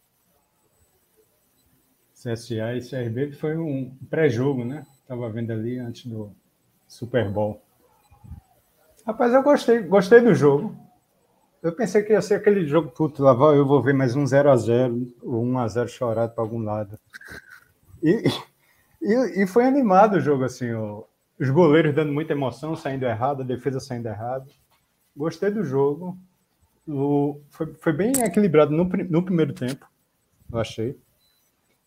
CSA e CRB, foi um pré-jogo, né? Estava vendo ali antes do Super Bowl. Rapaz, eu gostei, gostei do jogo. Eu pensei que ia ser aquele jogo, puto, lá eu vou ver mais um 0x0, ou 1x0 chorado para algum lado. E, e, e, foi animado o jogo, assim, os goleiros dando muita emoção, saindo errado, a defesa saindo errado. Gostei do jogo o, foi, foi bem equilibrado no, no primeiro tempo, eu achei.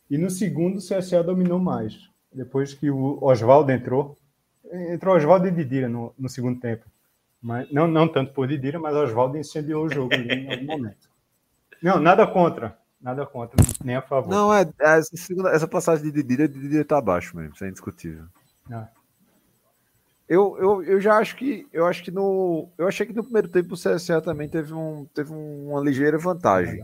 E no segundo, o CSA dominou mais. Depois que o Oswaldo entrou, entrou Oswaldo e Didira no, no segundo tempo. Mas, não, não tanto por Didira, mas Oswaldo incendiou o jogo em algum momento. Não, nada contra. Nada contra, nem a favor. Não, é, é essa, essa passagem de Didira, Didira tá abaixo mesmo, isso é indiscutível. Ah. Eu, eu, eu já acho que eu acho que no eu achei que no primeiro tempo o CSA também teve, um, teve uma ligeira vantagem.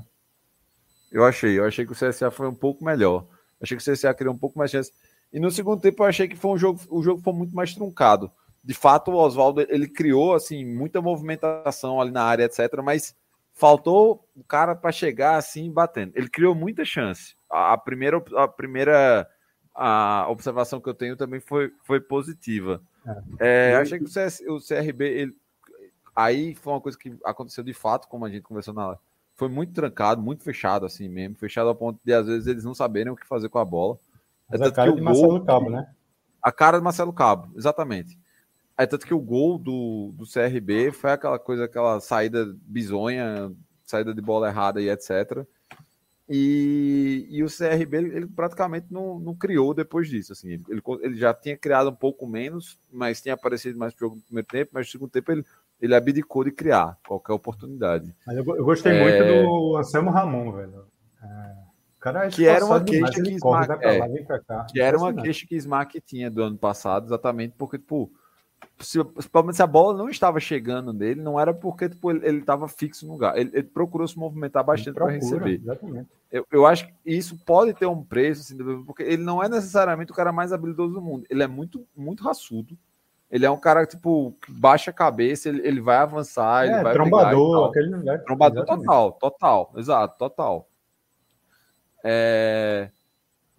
Eu achei, eu achei que o CSA foi um pouco melhor. Achei que o CSA criou um pouco mais chance. E no segundo tempo eu achei que foi um jogo, o jogo foi muito mais truncado. De fato, o Oswaldo ele criou assim muita movimentação ali na área, etc, mas faltou o cara para chegar assim batendo. Ele criou muita chance. A, a primeira a primeira a observação que eu tenho também foi, foi positiva. É, achei que o, CS, o CRB, ele, aí foi uma coisa que aconteceu de fato, como a gente conversou na foi muito trancado, muito fechado assim mesmo, fechado ao ponto de às vezes eles não saberem o que fazer com a bola. É a cara de Marcelo gol, Cabo, né? A cara de Marcelo Cabo, exatamente. É tanto que o gol do, do CRB foi aquela coisa, aquela saída bizonha, saída de bola errada e etc. E, e o CRB ele, ele praticamente não, não, criou depois disso. Assim, ele, ele, já tinha criado um pouco menos, mas tinha aparecido mais pro jogo no primeiro tempo, mas no segundo tempo ele, ele abdicou de criar qualquer oportunidade. Mas eu, eu gostei é... muito do Anselmo Ramon, velho. É... Cara, que era uma queixa que Smack, é, que era uma queixa que Smack tinha do ano passado, exatamente porque, tipo, se, principalmente se a bola não estava chegando nele, não era porque tipo, ele estava fixo no lugar. Ele, ele, procurou se movimentar bastante para receber. Eu, eu acho que isso pode ter um preço, assim, porque ele não é necessariamente o cara mais habilidoso do mundo. Ele é muito, muito raçudo. Ele é um cara, tipo, que baixa a cabeça, ele, ele vai avançar, é, ele vai. Trombador, aquele. Né? Trombador Exatamente. total, total, exato, total. É,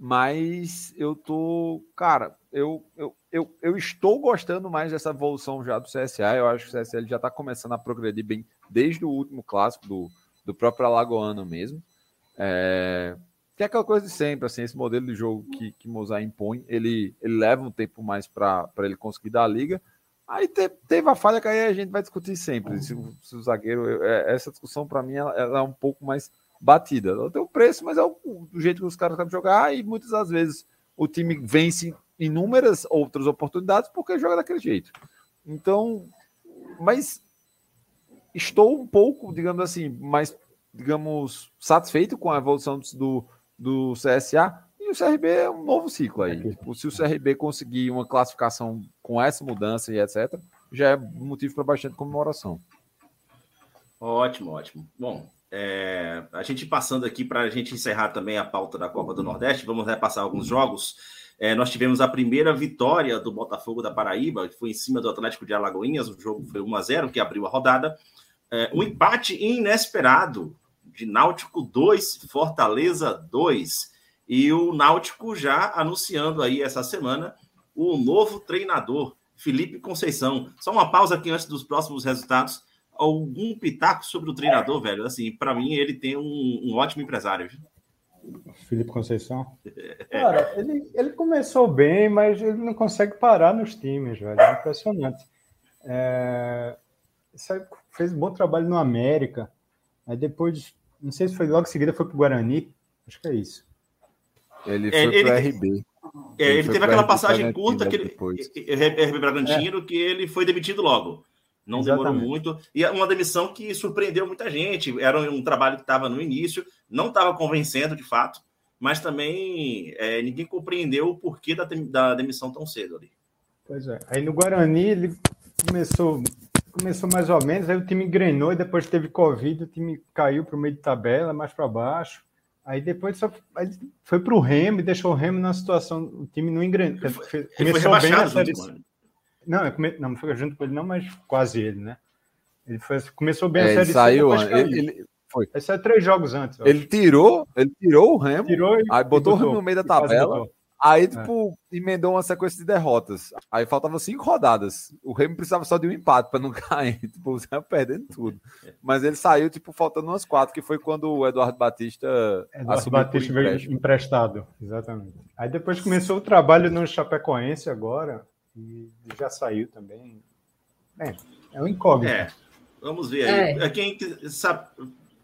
mas eu tô. Cara, eu, eu, eu, eu estou gostando mais dessa evolução já do CSA. Eu acho que o CSA ele já está começando a progredir bem desde o último clássico do, do próprio Alagoano mesmo. É, que é aquela coisa de sempre, assim, esse modelo de jogo que, que Mozart impõe, ele, ele leva um tempo mais para ele conseguir dar a liga. Aí te, teve a falha que aí a gente vai discutir sempre. Se, se o zagueiro. Eu, é, essa discussão, para mim, ela, ela, é um pouco mais batida. Ela tem o preço, mas é o, o jeito que os caras sabem jogar, e muitas das vezes o time vence inúmeras outras oportunidades porque joga daquele jeito. Então, mas estou um pouco, digamos assim, mais, digamos, satisfeito com a evolução do, do CSA. E o CRB é um novo ciclo aí. Tipo, se o CRB conseguir uma classificação com essa mudança e etc., já é motivo para bastante comemoração. Ótimo, ótimo. Bom, é, a gente passando aqui para a gente encerrar também a pauta da Copa do Nordeste, vamos repassar alguns jogos. É, nós tivemos a primeira vitória do Botafogo da Paraíba, que foi em cima do Atlético de Alagoinhas, o jogo foi 1 a 0 que abriu a rodada. É, um empate inesperado de Náutico 2, Fortaleza 2. E o Náutico já anunciando aí essa semana o novo treinador, Felipe Conceição. Só uma pausa aqui antes dos próximos resultados. Algum pitaco sobre o treinador, velho? Assim, para mim, ele tem um, um ótimo empresário. Viu? Felipe Conceição? Cara, ele, ele começou bem, mas ele não consegue parar nos times, velho. É impressionante. É, fez um bom trabalho no América. Aí depois, não sei se foi logo em seguida, foi pro Guarani. Acho que é isso. Ele é, foi é, pro RB. É, ele, ele teve aquela passagem curta, que ele, RB Bragantino, é. que ele foi demitido logo. Não Exatamente. demorou muito. E é uma demissão que surpreendeu muita gente. Era um trabalho que estava no início, não estava convencendo de fato, mas também é, ninguém compreendeu o porquê da, da demissão tão cedo ali. Pois é. Aí no Guarani ele começou, começou mais ou menos, aí o time engrenou e depois teve Covid, o time caiu para o meio de tabela, mais para baixo. Aí depois só, foi para o Remo e deixou o Remo na situação. O time não engrenou. Começou bem na série. Não, eu come... não, foi junto com ele, não, mas quase ele, né? Ele foi... começou bem é, a série saiu, C, ele, ele, foi. Ele saiu três jogos antes. Ele tirou, ele tirou o Remo, tirou e, aí botou, o Remo no meio da tabela. Aí, é. tipo, é. emendou uma sequência de derrotas. Aí faltavam cinco rodadas. O Remo precisava só de um empate para não [LAUGHS] cair. Tipo, saiu perdendo tudo. Mas ele saiu, tipo, faltando umas quatro, que foi quando o Eduardo Batista. Eduardo Batista veio emprestado, exatamente. Aí depois começou o trabalho no Chapecoense agora e já saiu também. É, é um incógnito. É, vamos ver aí. É. Quem, sabe,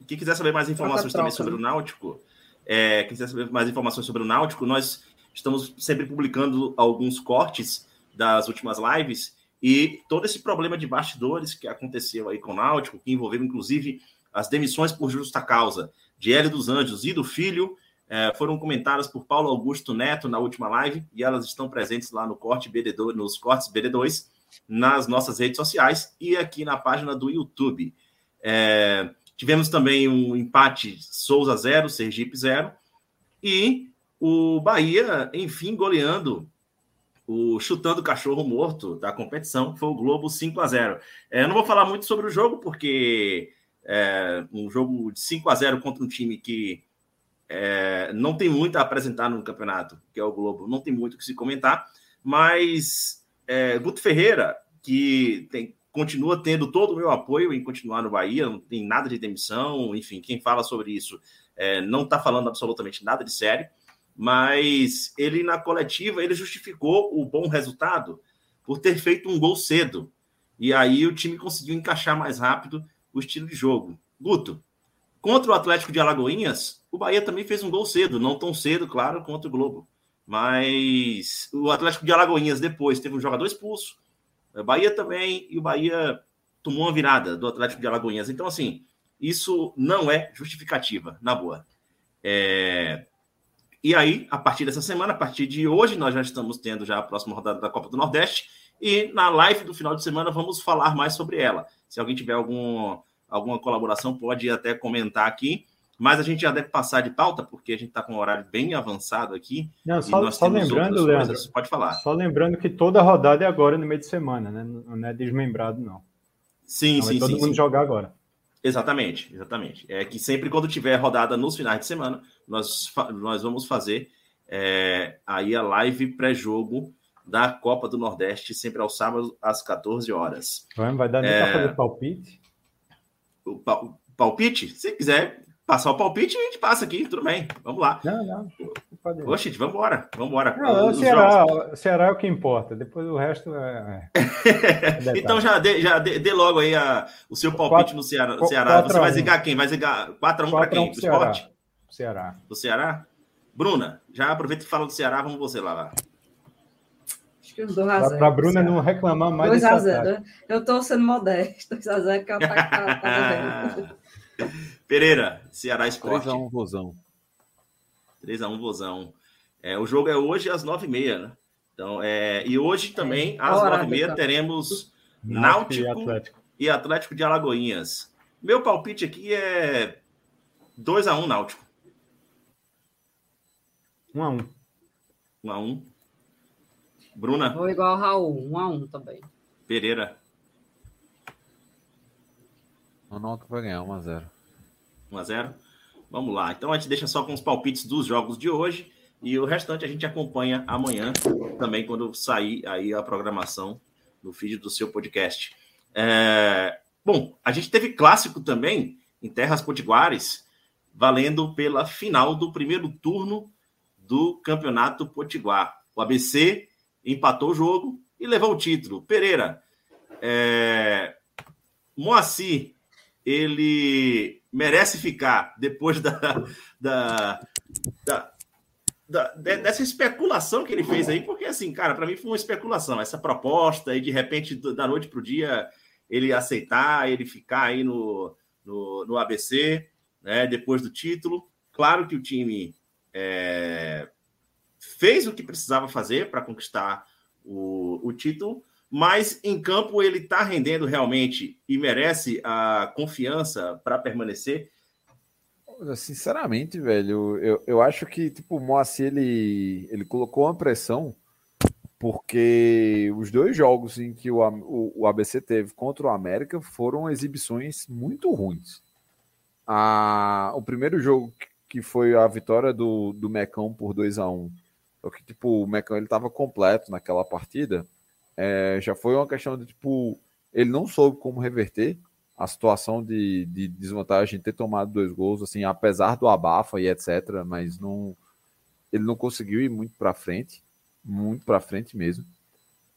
quem quiser saber mais informações também sobre o Náutico, é, quem quiser saber mais informações sobre o Náutico, nós estamos sempre publicando alguns cortes das últimas lives e todo esse problema de bastidores que aconteceu aí com o Náutico, que envolveu inclusive as demissões por justa causa de Hélio dos Anjos e do filho, é, foram comentadas por Paulo Augusto Neto na última live e elas estão presentes lá no corte BD2, nos cortes BD2, nas nossas redes sociais e aqui na página do YouTube. É, tivemos também um empate Souza 0, Sergipe 0 e o Bahia, enfim, goleando o chutando cachorro morto da competição, foi o Globo 5 a 0. É, eu não vou falar muito sobre o jogo, porque é um jogo de 5 a 0 contra um time que é, não tem muito a apresentar no campeonato, que é o Globo, não tem muito o que se comentar, mas é, Guto Ferreira, que tem, continua tendo todo o meu apoio em continuar no Bahia, não tem nada de demissão, enfim, quem fala sobre isso é, não está falando absolutamente nada de sério, mas ele na coletiva ele justificou o bom resultado por ter feito um gol cedo. E aí o time conseguiu encaixar mais rápido o estilo de jogo. Guto, Contra o Atlético de Alagoinhas, o Bahia também fez um gol cedo, não tão cedo, claro, contra o Globo. Mas o Atlético de Alagoinhas depois teve um jogador expulso, o Bahia também, e o Bahia tomou uma virada do Atlético de Alagoinhas. Então, assim, isso não é justificativa, na boa. É... E aí, a partir dessa semana, a partir de hoje, nós já estamos tendo já a próxima rodada da Copa do Nordeste. E na live do final de semana vamos falar mais sobre ela. Se alguém tiver algum, alguma colaboração, pode até comentar aqui. Mas a gente já deve passar de pauta, porque a gente está com um horário bem avançado aqui. Não, só, só lembrando, Leandro, pode falar. Só lembrando que toda rodada é agora no meio de semana, né? Não é desmembrado, não. Sim, então, sim, todo sim. mundo sim. jogar agora. Exatamente, exatamente. É que sempre quando tiver rodada nos finais de semana, nós, nós vamos fazer é, aí a live pré-jogo da Copa do Nordeste, sempre aos sábados, às 14 horas. Vai dar nem é... para fazer palpite? O, o palpite? Se quiser passar o palpite, a gente passa aqui, tudo bem. Vamos lá. Não, não. Vamos embora. Vamos embora. Não, o Ceará, o Ceará é o que importa. Depois o resto é. é [LAUGHS] então já dê, já dê, dê logo aí a, o seu palpite no Ceará. Ceará. Você vai zigar quem? Vai zigar 4x1 para quem? Do Ceará. esporte? Ceará. Do Ceará? Bruna, já aproveita e fala do Ceará, vamos você lá. lá. Que os 2x0. Para a Bruna não reclamar mais 2x0. Eu estou sendo modesto. [LAUGHS] 2x0 que é o ataque tá, tá [LAUGHS] Pereira, Ceará Esporte. 3x1 Vozão. 3x1 Vozão. É, o jogo é hoje às 9h30, né? Então, é, e hoje também, é, às 9h30, teremos Náutico, Náutico e, Atlético. e Atlético de Alagoinhas. Meu palpite aqui é 2x1 Náutico. 1x1. 1x1. Bruna? Vou igual ao Raul, 1x1 também. Pereira? O Náutico vai ganhar 1x0. 1x0? Vamos lá. Então a gente deixa só com os palpites dos jogos de hoje. E o restante a gente acompanha amanhã, também quando sair aí a programação no feed do seu podcast. É... Bom, a gente teve clássico também em Terras Potiguares, valendo pela final do primeiro turno do Campeonato Potiguar. O ABC empatou o jogo e levou o título. Pereira, é... Moacir, ele merece ficar depois da, da, da da, dessa especulação que ele fez aí, porque assim, cara, para mim foi uma especulação, essa proposta e de repente da noite para o dia ele aceitar, ele ficar aí no, no, no, ABC, né, depois do título. Claro que o time é, fez o que precisava fazer para conquistar o, o título, mas em campo ele está rendendo realmente e merece a confiança para permanecer. Sinceramente, velho, eu, eu acho que tipo, o Moacir ele, ele colocou uma pressão porque os dois jogos em que o, o, o, ABC teve contra o América foram exibições muito ruins. A, o primeiro jogo que foi a vitória do, do Mecão por 2 a 1 que tipo, o Mecão ele estava completo naquela partida, é, já foi uma questão de tipo, ele não soube como reverter a situação de, de desvantagem ter tomado dois gols, assim, apesar do abafa e etc, mas não ele não conseguiu ir muito para frente, muito para frente mesmo.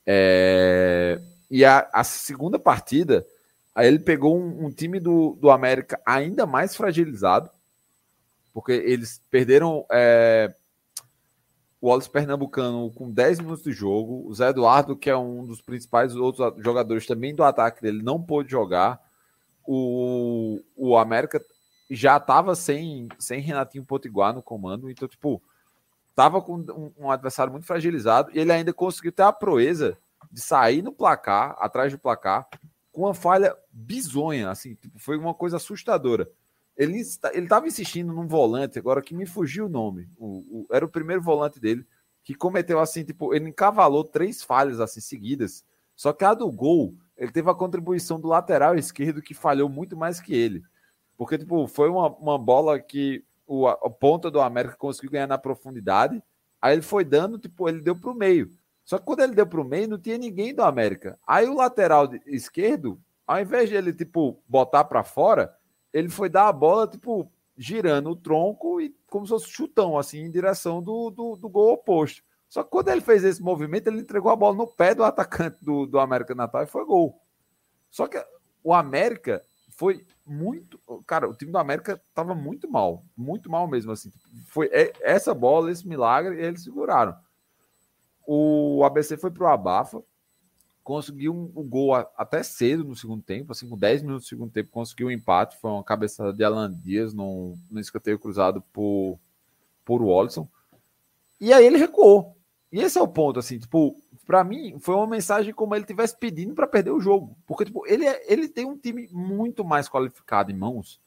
É, e a, a, segunda partida, aí ele pegou um, um, time do, do América ainda mais fragilizado, porque eles perderam é, o Wallace Pernambucano com 10 minutos de jogo, o Zé Eduardo, que é um dos principais outros jogadores também do ataque dele, não pôde jogar. O, o América já estava sem, sem Renatinho Potiguar no comando, então, tipo, tava com um, um, adversário muito fragilizado. E ele ainda conseguiu ter a proeza de sair no placar, atrás do placar, com uma falha bizonha, assim, tipo, foi uma coisa assustadora. Ele estava insistindo num volante, agora que me fugiu o nome, o, o, era o primeiro volante dele, que cometeu assim, tipo, ele encavalou três falhas assim seguidas, só que a do gol ele teve a contribuição do lateral esquerdo que falhou muito mais que ele. Porque, tipo, foi uma, uma bola que o, a, ponta do América conseguiu ganhar na profundidade. Aí ele foi dando, tipo, ele deu para o meio. Só que quando ele deu para o meio, não tinha ninguém do América. Aí o lateral esquerdo, ao invés de ele, tipo, botar para fora, ele foi dar a bola, tipo, girando o tronco e como se fosse chutão, assim, em direção do, do, do gol oposto. Só que quando ele fez esse movimento, ele entregou a bola no pé do atacante do, do América Natal e foi gol. Só que o América foi muito. Cara, o time do América tava muito mal. Muito mal mesmo. Assim. Foi é, essa bola, esse milagre, eles seguraram. O ABC foi pro Abafa, conseguiu um, um gol a, até cedo no segundo tempo, assim, com 10 minutos do segundo tempo, conseguiu um empate. Foi uma cabeçada de Alan Dias no, escanteio cruzado por, por Wallison. E aí ele recuou. E esse é o ponto, assim, tipo, para mim foi uma mensagem como ele tivesse pedindo para perder o jogo, porque tipo, ele é, ele tem um time muito mais qualificado em mãos.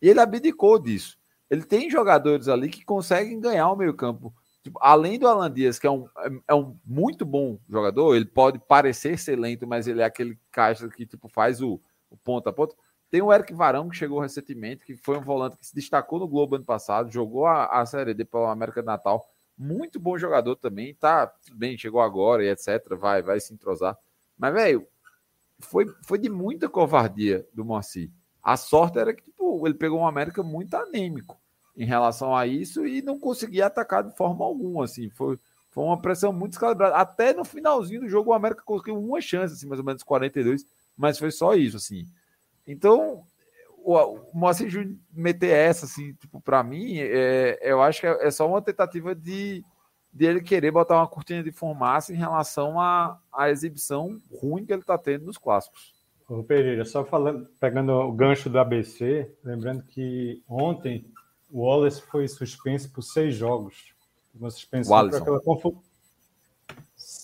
E ele abdicou disso. Ele tem jogadores ali que conseguem ganhar o meio-campo. Tipo, além do Alan Dias, que é um, é um muito bom jogador, ele pode parecer ser lento, mas ele é aquele caixa que tipo faz o, o ponta a ponta. Tem o Eric Varão, que chegou recentemente, que foi um volante que se destacou no Globo ano passado, jogou a, a Série D pela América do Natal muito bom jogador também, tá bem, chegou agora e etc, vai, vai se entrosar. Mas, velho, foi, foi de muita covardia do Moacir. A sorte era que, tipo, ele pegou um América muito anêmico em relação a isso e não conseguia atacar de forma alguma, assim, foi, foi uma pressão muito descalibrada. Até no finalzinho do jogo o América conseguiu uma chance, assim, mais ou menos 42, mas foi só isso, assim. Então, o, o Moacir Júnior meter essa, assim, tipo, para mim, é, eu acho que é, é, só uma tentativa de, de ele querer botar uma cortina de fumaça em relação à, à exibição ruim que ele está tendo nos clássicos. Ô Pereira, só falando, pegando o gancho do ABC, lembrando que ontem o Wallace foi suspenso por seis jogos. Uma suspensão por aquela confusão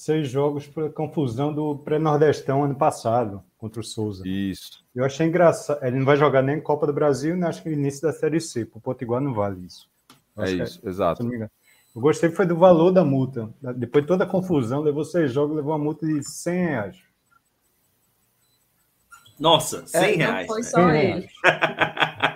seis jogos por confusão do pré-nordestão ano passado contra o Souza. Isso. Eu achei engraçado. Ele não vai jogar nem Copa do Brasil, nem acho que início da Série C. Para o Potiguar não vale isso. É isso, é, exato. Eu gostei foi do valor da multa. Depois de toda a confusão, levou seis jogos, levou uma multa de 100 reais. Nossa, 100 é, reais. Não foi só ele. [LAUGHS]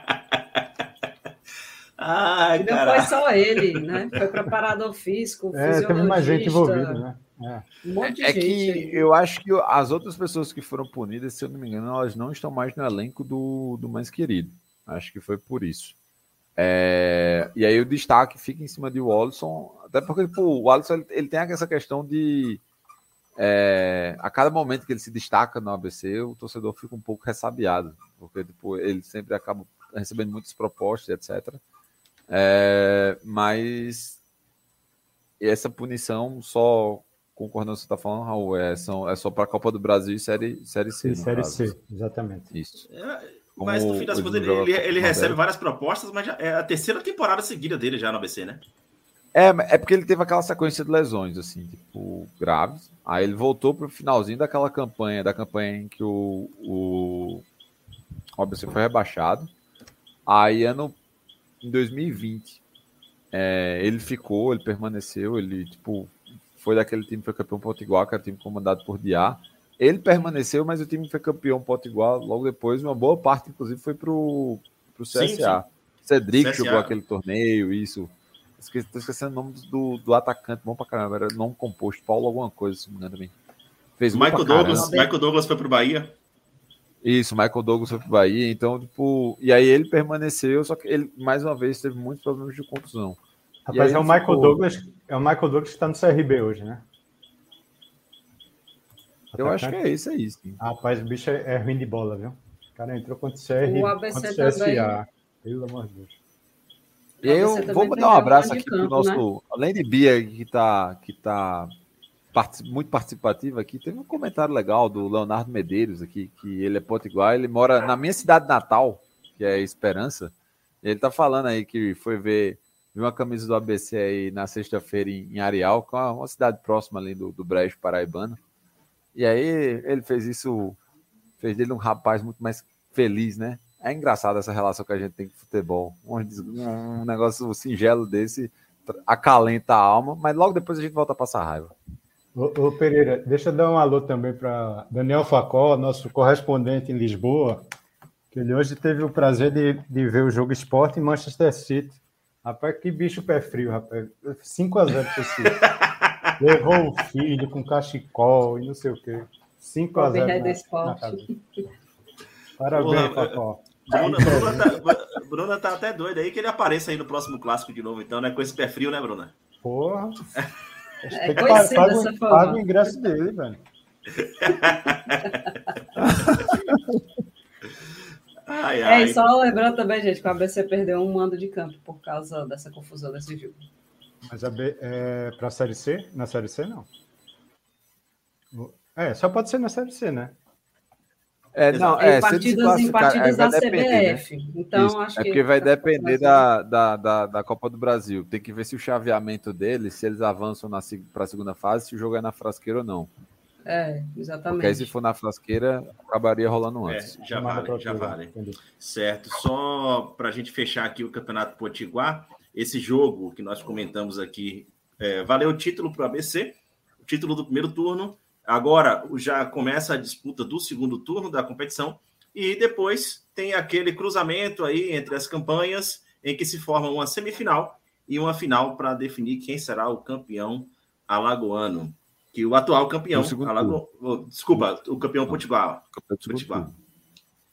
Ai, não foi só ele, né? Foi preparador físico, é, teve mais gente envolvida, né? É, um monte de é que eu acho que as outras pessoas que foram punidas, se eu não me engano, elas não estão mais no elenco do, do mais querido. Acho que foi por isso. É, e aí o destaque fica em cima de Wallison, até porque tipo, o Wallison ele, ele, tem essa questão de é, a cada momento que ele se destaca no ABC, o torcedor fica um pouco ressabiado, porque tipo, ele sempre acaba recebendo muitas propostas, etc. É, mas essa punição só concordando com o que você está falando, Raul, é, são, é só para a Copa do Brasil e Série, série C. série caso. C, exatamente. Isso. É, mas no fim das contas, ele, ele, ele recebe várias propostas, mas já é a terceira temporada seguida dele já no ABC, né? É, é porque ele teve aquela sequência de lesões, assim, tipo, graves. Aí ele voltou para o finalzinho daquela campanha, da campanha em que o, o, o ABC foi rebaixado. Aí ano em 2020, é, ele ficou, ele permaneceu, ele, tipo, foi daquele time que foi campeão potiguar, que era time comandado por Diá. Ele permaneceu, mas o time foi campeão potiguar logo depois. Uma boa parte, inclusive, foi pro, pro CSA. Sim, sim. Cedric CSA. jogou aquele torneio, isso. Esqueci, tô esquecendo o nome do, do atacante, bom pra caramba. Era nome composto, Paulo alguma coisa, se não me engano também. Fez Michael Douglas, Michael Douglas foi pro Bahia. Isso, Michael Douglas foi pro Bahia, então, tipo, e aí ele permaneceu, só que ele, mais uma vez, teve muitos problemas de contusão. Rapaz, é o Michael ficou... Douglas, é o Michael Douglas que está no CRB hoje, né? Eu acho que é isso aí, sim. Rapaz, o bicho é, é ruim de bola, viu? O cara entrou contra o CR, o ABC contra o CSA. Também. Pelo amor de Deus. E eu vou mandar um abraço aqui para o nosso. Né? Além de Bia, que está que tá muito participativo aqui, teve um comentário legal do Leonardo Medeiros aqui, que ele é potiguar, ele mora na minha cidade natal, que é Esperança. Ele está falando aí que foi ver Vi uma camisa do ABC aí na sexta-feira em, em Areal, que é uma, uma, cidade próxima ali do, do Brejo Paraibano. E aí ele fez isso, fez dele um rapaz muito mais feliz, né? É engraçado essa relação que a gente tem com futebol. Um, um negócio singelo desse acalenta a alma, mas logo depois a gente volta a passar raiva. Ô, ô Pereira, deixa eu dar um alô também para Daniel Facó, nosso correspondente em Lisboa, que ele hoje teve o prazer de, de ver o jogo esporte em Manchester City. Rapaz, que bicho pé frio, rapaz. 5x0 pro City. Levou o filho com cachecol e não sei o quê. 5x0. Parabéns, Papó. Bruna, Bruna, tá, Bruna tá até doida aí que ele apareça aí no próximo clássico de novo, então, né? Com esse pé frio, né, Bruna? Porra. [LAUGHS] É paga, paga o ingresso dele, velho. [LAUGHS] Ai, É, ai. e só lembrando também, gente, que o ABC perdeu um mando de campo por causa dessa confusão desse jogo. Mas a B, é, para a Série C? Na Série C, não. É, só pode ser na Série C, né? É, não, é, partidas, em classificar- partidas da depender, né? CBF. Então, Isso, acho é que. porque vai depender da, da, da, da Copa do Brasil. Tem que ver se o chaveamento deles, se eles avançam para a segunda fase, se o jogo é na frasqueira ou não. É, Porque aí, se exatamente. for na frasqueira, acabaria rolando É, antes. já Manda vale, já vale. Certo. Só para a gente fechar aqui o Campeonato Potiguar, esse jogo que nós comentamos aqui é, valeu o título para o ABC, o título do primeiro turno. Agora já começa a disputa do segundo turno da competição e depois tem aquele cruzamento aí entre as campanhas em que se forma uma semifinal e uma final para definir quem será o campeão alagoano. Que o atual campeão, Alago... oh, desculpa, o campeão potiguar. Do segundo Potiguar. turno.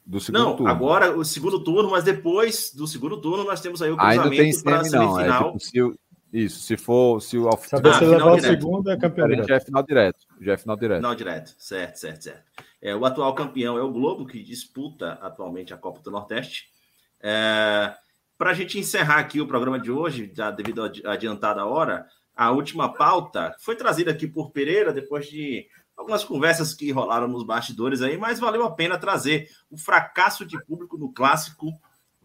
Do segundo Não, turno. agora o segundo turno, mas depois do segundo turno nós temos aí o cruzamento para a semi, não. É, semifinal. tipo, se, isso, se for. Se o Se a BC Ah, final levar o direto. segundo, é campeão já é final direto. Já é final direto. Não, direto. Certo, certo, certo. É, o atual campeão é o Globo, que disputa atualmente a Copa do Nordeste. Para a gente encerrar aqui o programa de hoje, já devido à adiantada hora, a última pauta foi trazida aqui por Pereira, depois de algumas conversas que rolaram nos bastidores aí, mas valeu a pena trazer o fracasso de público no clássico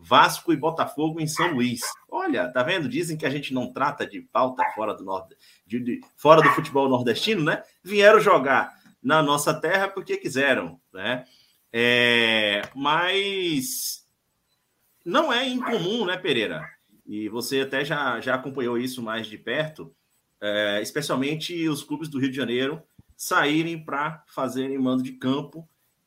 Vasco e Botafogo em São Luís. Olha, tá vendo? Dizem que a gente não trata de pauta fora do norte, de- de- fora do futebol nordestino, né? Vieram jogar na nossa terra porque quiseram, né? É, mas não é incomum, né, Pereira? E você até já, já acompanhou isso mais de perto, é, especialmente os clubes do Rio de Janeiro saírem para fazerem mando de campo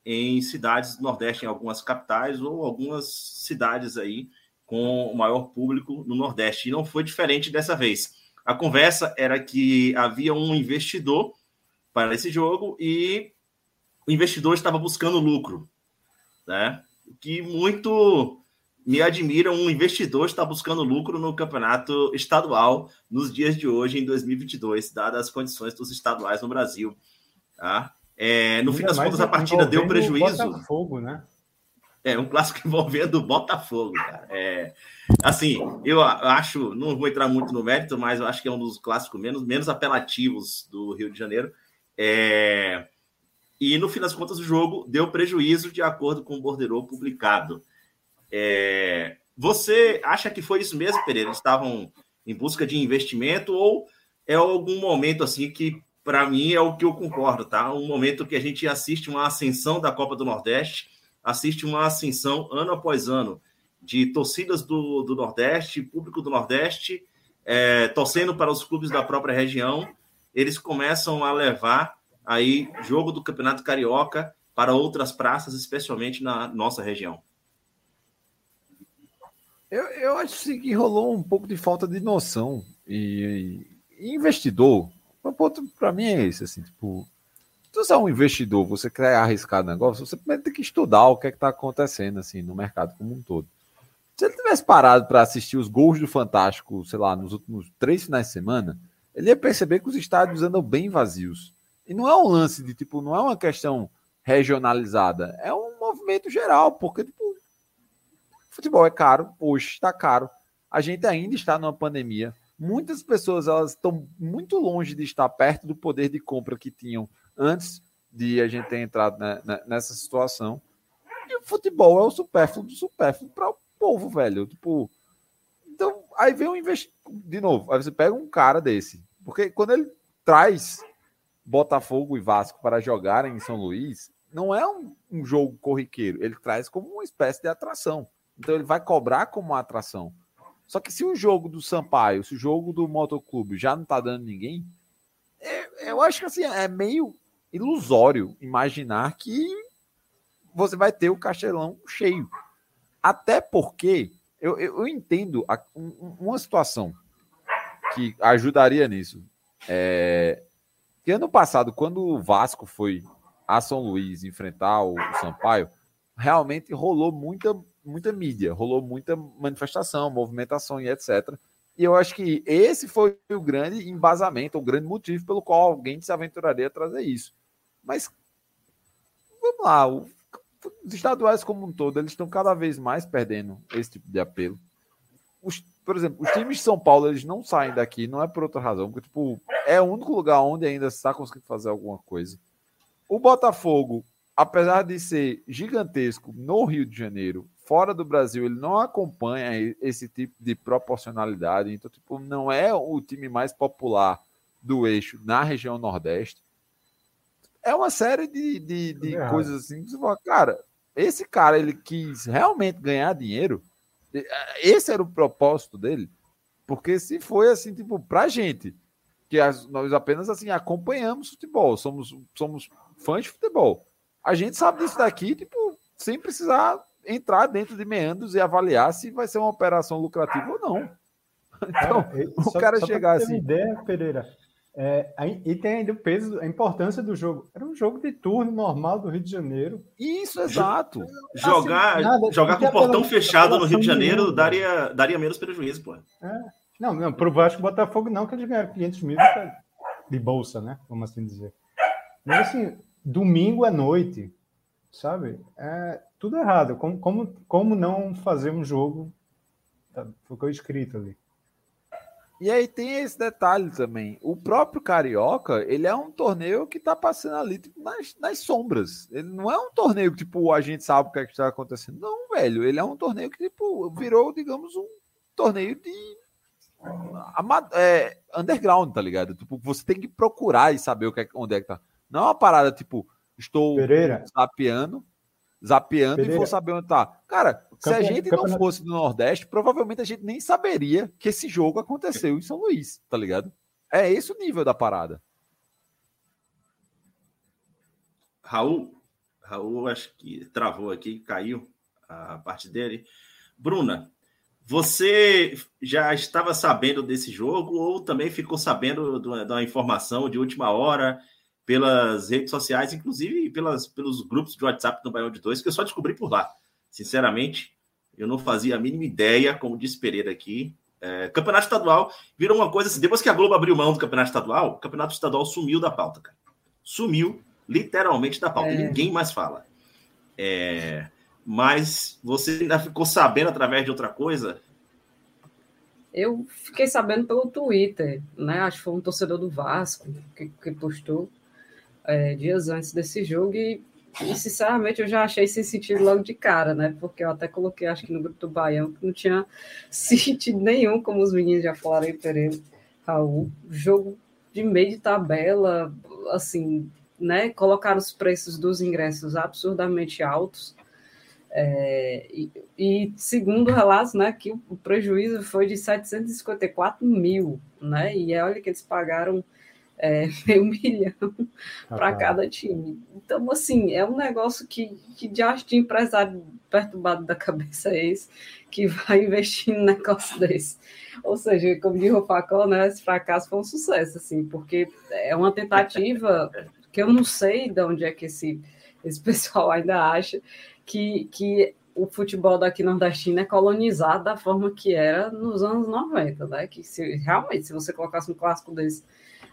em cidades do Nordeste, em algumas capitais ou algumas cidades aí com o maior público no Nordeste. E não foi diferente dessa vez. A conversa era que havia um investidor para esse jogo e o investidor estava buscando lucro, né? Que muito me admira um investidor estar buscando lucro no campeonato estadual nos dias de hoje, em 2022, dadas as condições dos estaduais no Brasil. Tá? É, no fim das contas, a partida deu prejuízo. Botafogo, né? É um clássico [LAUGHS] envolvendo o Botafogo, cara. É, assim, eu acho, não vou entrar muito no mérito, mas eu acho que é um dos clássicos menos, menos apelativos do Rio de Janeiro. É, e no fim das contas, o jogo deu prejuízo de acordo com o borderô publicado. É, você acha que foi isso mesmo, Pereira? Eles estavam em busca de investimento ou é algum momento assim que, para mim, é o que eu concordo, tá? Um momento que a gente assiste uma ascensão da Copa do Nordeste, assiste uma ascensão ano após ano de torcidas do, do Nordeste, público do Nordeste, é, torcendo para os clubes da própria região. Eles começam a levar aí jogo do Campeonato Carioca para outras praças, especialmente na nossa região. Eu, eu acho assim, que rolou um pouco de falta de noção. E, e investidor, o ponto para mim é esse, assim, tipo, se você é um investidor, você quer arriscar negócio, você primeiro tem que estudar o que é está acontecendo assim, no mercado como um todo. Se ele tivesse parado para assistir os gols do Fantástico, sei lá, nos últimos três finais de semana, ele ia perceber que os estádios andam bem vazios. E não é um lance de tipo, não é uma questão regionalizada, é um movimento geral, porque tipo, futebol é caro, hoje está caro. A gente ainda está numa pandemia. Muitas pessoas elas estão muito longe de estar perto do poder de compra que tinham antes de a gente ter entrado né, né, nessa situação. E o futebol é o supérfluo do supérfluo para o povo, velho. Tipo, então, aí vem um investimento. De novo, aí você pega um cara desse. Porque quando ele traz Botafogo e Vasco para jogarem em São Luís, não é um, um jogo corriqueiro. Ele traz como uma espécie de atração. Então ele vai cobrar como uma atração. Só que se o jogo do Sampaio, se o jogo do Motoclube já não tá dando ninguém, é- eu acho que assim, é meio ilusório imaginar que você vai ter o castelão cheio. Até porque eu, eu, eu entendo a- um- um- uma situação que ajudaria nisso. É, que ano passado, quando o Vasco foi a São Luís enfrentar o, o Sampaio, realmente rolou muita, muita mídia, rolou muita manifestação, movimentação e etc. E eu acho que esse foi o grande embasamento, o grande motivo pelo qual alguém se aventuraria a trazer isso. Mas vamos lá, os estaduais como um todo, eles estão cada vez mais perdendo esse tipo de apelo. Os, por exemplo, os times de São Paulo, eles não saem daqui, não é por outra razão, porque tipo, é o único lugar onde ainda está conseguindo fazer alguma coisa. O Botafogo, apesar de ser gigantesco no Rio de Janeiro, fora do Brasil, ele não acompanha esse tipo de proporcionalidade, então tipo, não é o time mais popular do eixo na região Nordeste é uma série de, de, de é coisas assim que você fala, cara, esse cara ele quis realmente ganhar dinheiro. Esse era o propósito dele. Porque se foi assim, tipo, pra gente, que nós apenas assim acompanhamos futebol, somos, somos fãs de futebol. A gente sabe disso daqui, tipo, sem precisar entrar dentro de meandros e avaliar se vai ser uma operação lucrativa ou não. [LAUGHS] Então, é, o só, cara só chegar assim. ideia, Pereira, é, e tem ainda o peso, a importância do jogo. Era um jogo de turno normal do Rio de Janeiro. Isso, exato. Jogar, assim, jogar com o portão fechado no Rio de Janeiro daria, daria menos prejuízo, pô. É. Não, não, pro Vasco Botafogo não, que eles ganharam 500 mil de bolsa, né? Vamos assim dizer. Mas assim, domingo à noite, sabe? É tudo errado. Como, como, como não fazer um jogo? Tá, ficou escrito ali. E aí tem esse detalhe também. O próprio Carioca, ele é um torneio que tá passando ali tipo, nas, nas sombras. Ele não é um torneio que, tipo, a gente sabe o que é que está acontecendo. Não, velho. Ele é um torneio que, tipo, virou, digamos, um torneio de é, underground, tá ligado? Tipo, você tem que procurar e saber o que é, onde é que tá. Não é uma parada, tipo, estou Pereira. sapeando zapeando Pereira. e vou saber onde tá. Cara, se a gente não fosse do Nordeste, provavelmente a gente nem saberia que esse jogo aconteceu em São Luís, tá ligado? É esse o nível da parada. Raul, Raul acho que travou aqui, caiu a parte dele. Bruna, você já estava sabendo desse jogo ou também ficou sabendo da informação de última hora? Pelas redes sociais, inclusive pelas, pelos grupos de WhatsApp do Baião de Dois, que eu só descobri por lá. Sinceramente, eu não fazia a mínima ideia, como disse Pereira aqui. É, campeonato estadual virou uma coisa assim. Depois que a Globo abriu mão do campeonato estadual, o campeonato estadual sumiu da pauta, cara. Sumiu literalmente da pauta. É. Ninguém mais fala. É, mas você ainda ficou sabendo através de outra coisa? Eu fiquei sabendo pelo Twitter, né? Acho que foi um torcedor do Vasco que, que postou é, dias antes desse jogo e, e, sinceramente, eu já achei sem sentido logo de cara, né? Porque eu até coloquei, acho que no grupo do Baião, que não tinha [LAUGHS] sentido nenhum, como os meninos já falaram aí, Pereira, Raul. Jogo de meio de tabela, assim, né? Colocar os preços dos ingressos absurdamente altos. É, e, e, segundo relatos, né, que o, prejuízo foi de 754 mil, né? E olha que eles pagaram é, [LAUGHS] meio milhão para cada time. Então, assim, é um negócio que, que de acho de empresário perturbado da cabeça é esse que [LAUGHS] vai investir num negócio desse. Ou seja, como diz o Facol, né, esse fracasso foi um sucesso, assim, porque é uma tentativa [LAUGHS] que eu não sei de onde é que esse, esse pessoal ainda acha que, que o futebol daqui nordestino é colonizado da forma que era nos anos 90, né? Que se realmente, se você colocasse um clássico desse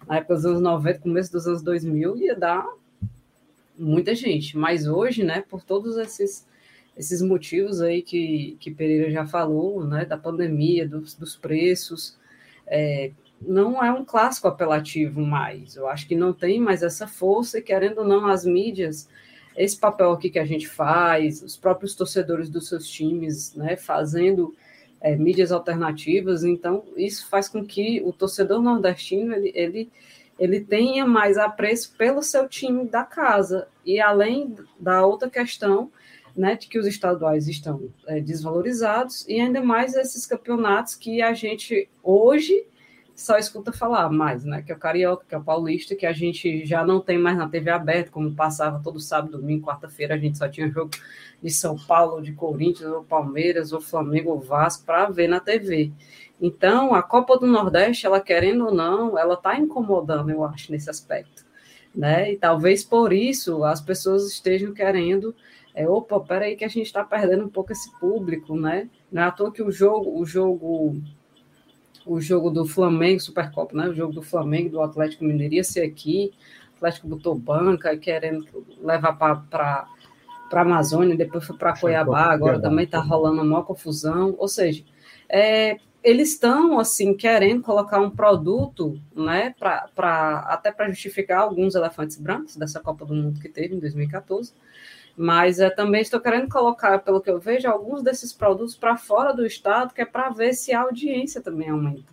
na época dos anos 90, começo dos anos 2000, ia dar muita gente. Mas hoje, né, por todos esses, esses motivos aí que, que Pereira já falou, né, da pandemia, dos, dos preços, é, não é um clássico apelativo mais. Eu acho que não tem mais essa força, e querendo ou não, as mídias, esse papel aqui que a gente faz, os próprios torcedores dos seus times, né, fazendo é, mídias alternativas, então isso faz com que o torcedor nordestino ele, ele, ele tenha mais apreço pelo seu time da casa, e além da outra questão, né, de que os estaduais estão é, desvalorizados, e ainda mais esses campeonatos que a gente hoje só escuta falar mais, né? Que é o Carioca, que é o Paulista, que a gente já não tem mais na TV aberta, como passava todo sábado, domingo, quarta-feira, a gente só tinha jogo de São Paulo, de Corinthians, ou Palmeiras, ou Flamengo, ou Vasco, para ver na TV. Então, a Copa do Nordeste, ela querendo ou não, ela está incomodando, eu acho, nesse aspecto. Né? E talvez por isso as pessoas estejam querendo, é, opa, peraí que a gente está perdendo um pouco esse público, né? Não é à toa que o jogo, o jogo o jogo do Flamengo, Supercopa, né? O jogo do Flamengo do Atlético Mineiro ia ser aqui. O Atlético botou banca querendo levar para para a Amazônia, depois foi para Cuiabá, agora também está rolando uma maior confusão. Ou seja, é, eles estão assim querendo colocar um produto, né, pra, pra, até para justificar alguns elefantes brancos dessa Copa do Mundo que teve em 2014. Mas é, também estou querendo colocar, pelo que eu vejo, alguns desses produtos para fora do estado, que é para ver se a audiência também aumenta,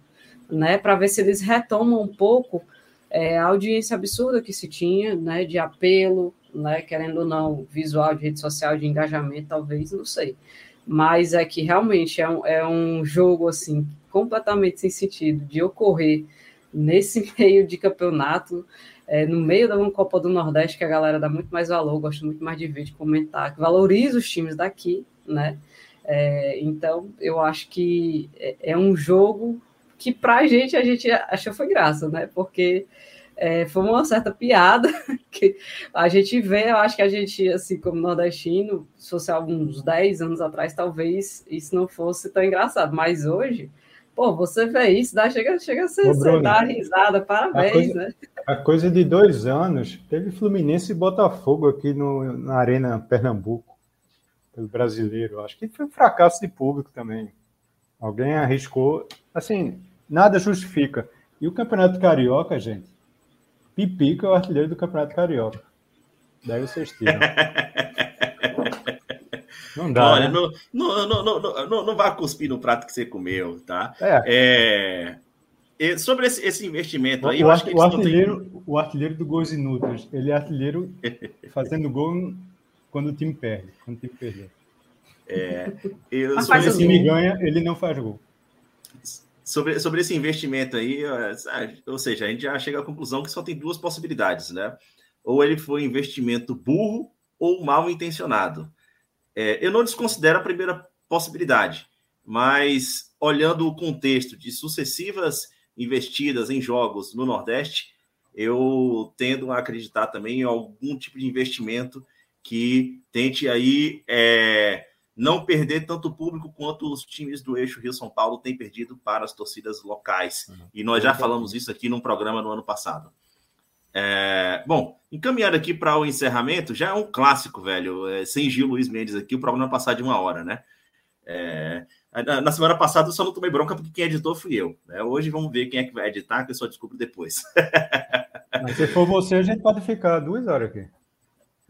né? Para ver se eles retomam um pouco é, a audiência absurda que se tinha, né? De apelo, né? Querendo ou não, visual de rede social, de engajamento, talvez, não sei mas é que realmente é um, é um jogo assim completamente sem sentido de ocorrer nesse [LAUGHS] meio de campeonato, é, no meio da Copa do Nordeste que a galera dá muito mais valor, gosta muito mais de ver, de comentar, que valoriza os times daqui, né? É, então eu acho que é, é um jogo que para a gente a gente achou foi graça, né? Porque é, foi uma certa piada [LAUGHS] que a gente vê, eu acho que a gente, assim, como nordestino, se fosse alguns 10 anos atrás, talvez isso não fosse tão engraçado, mas hoje, pô, você vê isso, dá, chega, chega a ser, Ô, Bruno, dar risada, parabéns, a coisa, né? A coisa de dois anos, teve Fluminense e Botafogo aqui no, na Arena Pernambuco, pelo brasileiro, acho que foi um fracasso de público também. Alguém arriscou, assim, nada justifica. E o Campeonato Carioca, gente, Pipico é o artilheiro do Campeonato Carioca. Daí vocês tiram. Não dá. Olha, né? não, não, não, não, não, não vá cuspir no prato que você comeu, tá? É. é sobre esse, esse investimento aí, o, eu acho que o artilheiro, tem... o artilheiro do gols inúteis, ele é artilheiro [LAUGHS] fazendo gol quando o time perde, quando o time perdeu. É, eu, Mas se o time ganha, ele não faz gol sobre, sobre esse investimento aí, ou seja, a gente já chega à conclusão que só tem duas possibilidades, né? Ou ele foi investimento burro ou mal intencionado. É, eu não desconsidero a primeira possibilidade, mas olhando o contexto de sucessivas investidas em jogos no Nordeste, eu tendo a acreditar também em algum tipo de investimento que tente aí é, não perder tanto público quanto os times do eixo Rio-São Paulo têm perdido para as torcidas locais. Uhum. E nós já falamos isso aqui num programa no ano passado. É, bom, encaminhando aqui para o encerramento, já é um clássico, velho. É, sem Gil Luiz Mendes aqui, o programa passar de uma hora, né? É, na semana passada eu só não tomei bronca porque quem editou fui eu. Né? Hoje vamos ver quem é que vai editar, que eu só descubro depois. [LAUGHS] Mas se for você, a gente pode ficar duas horas aqui.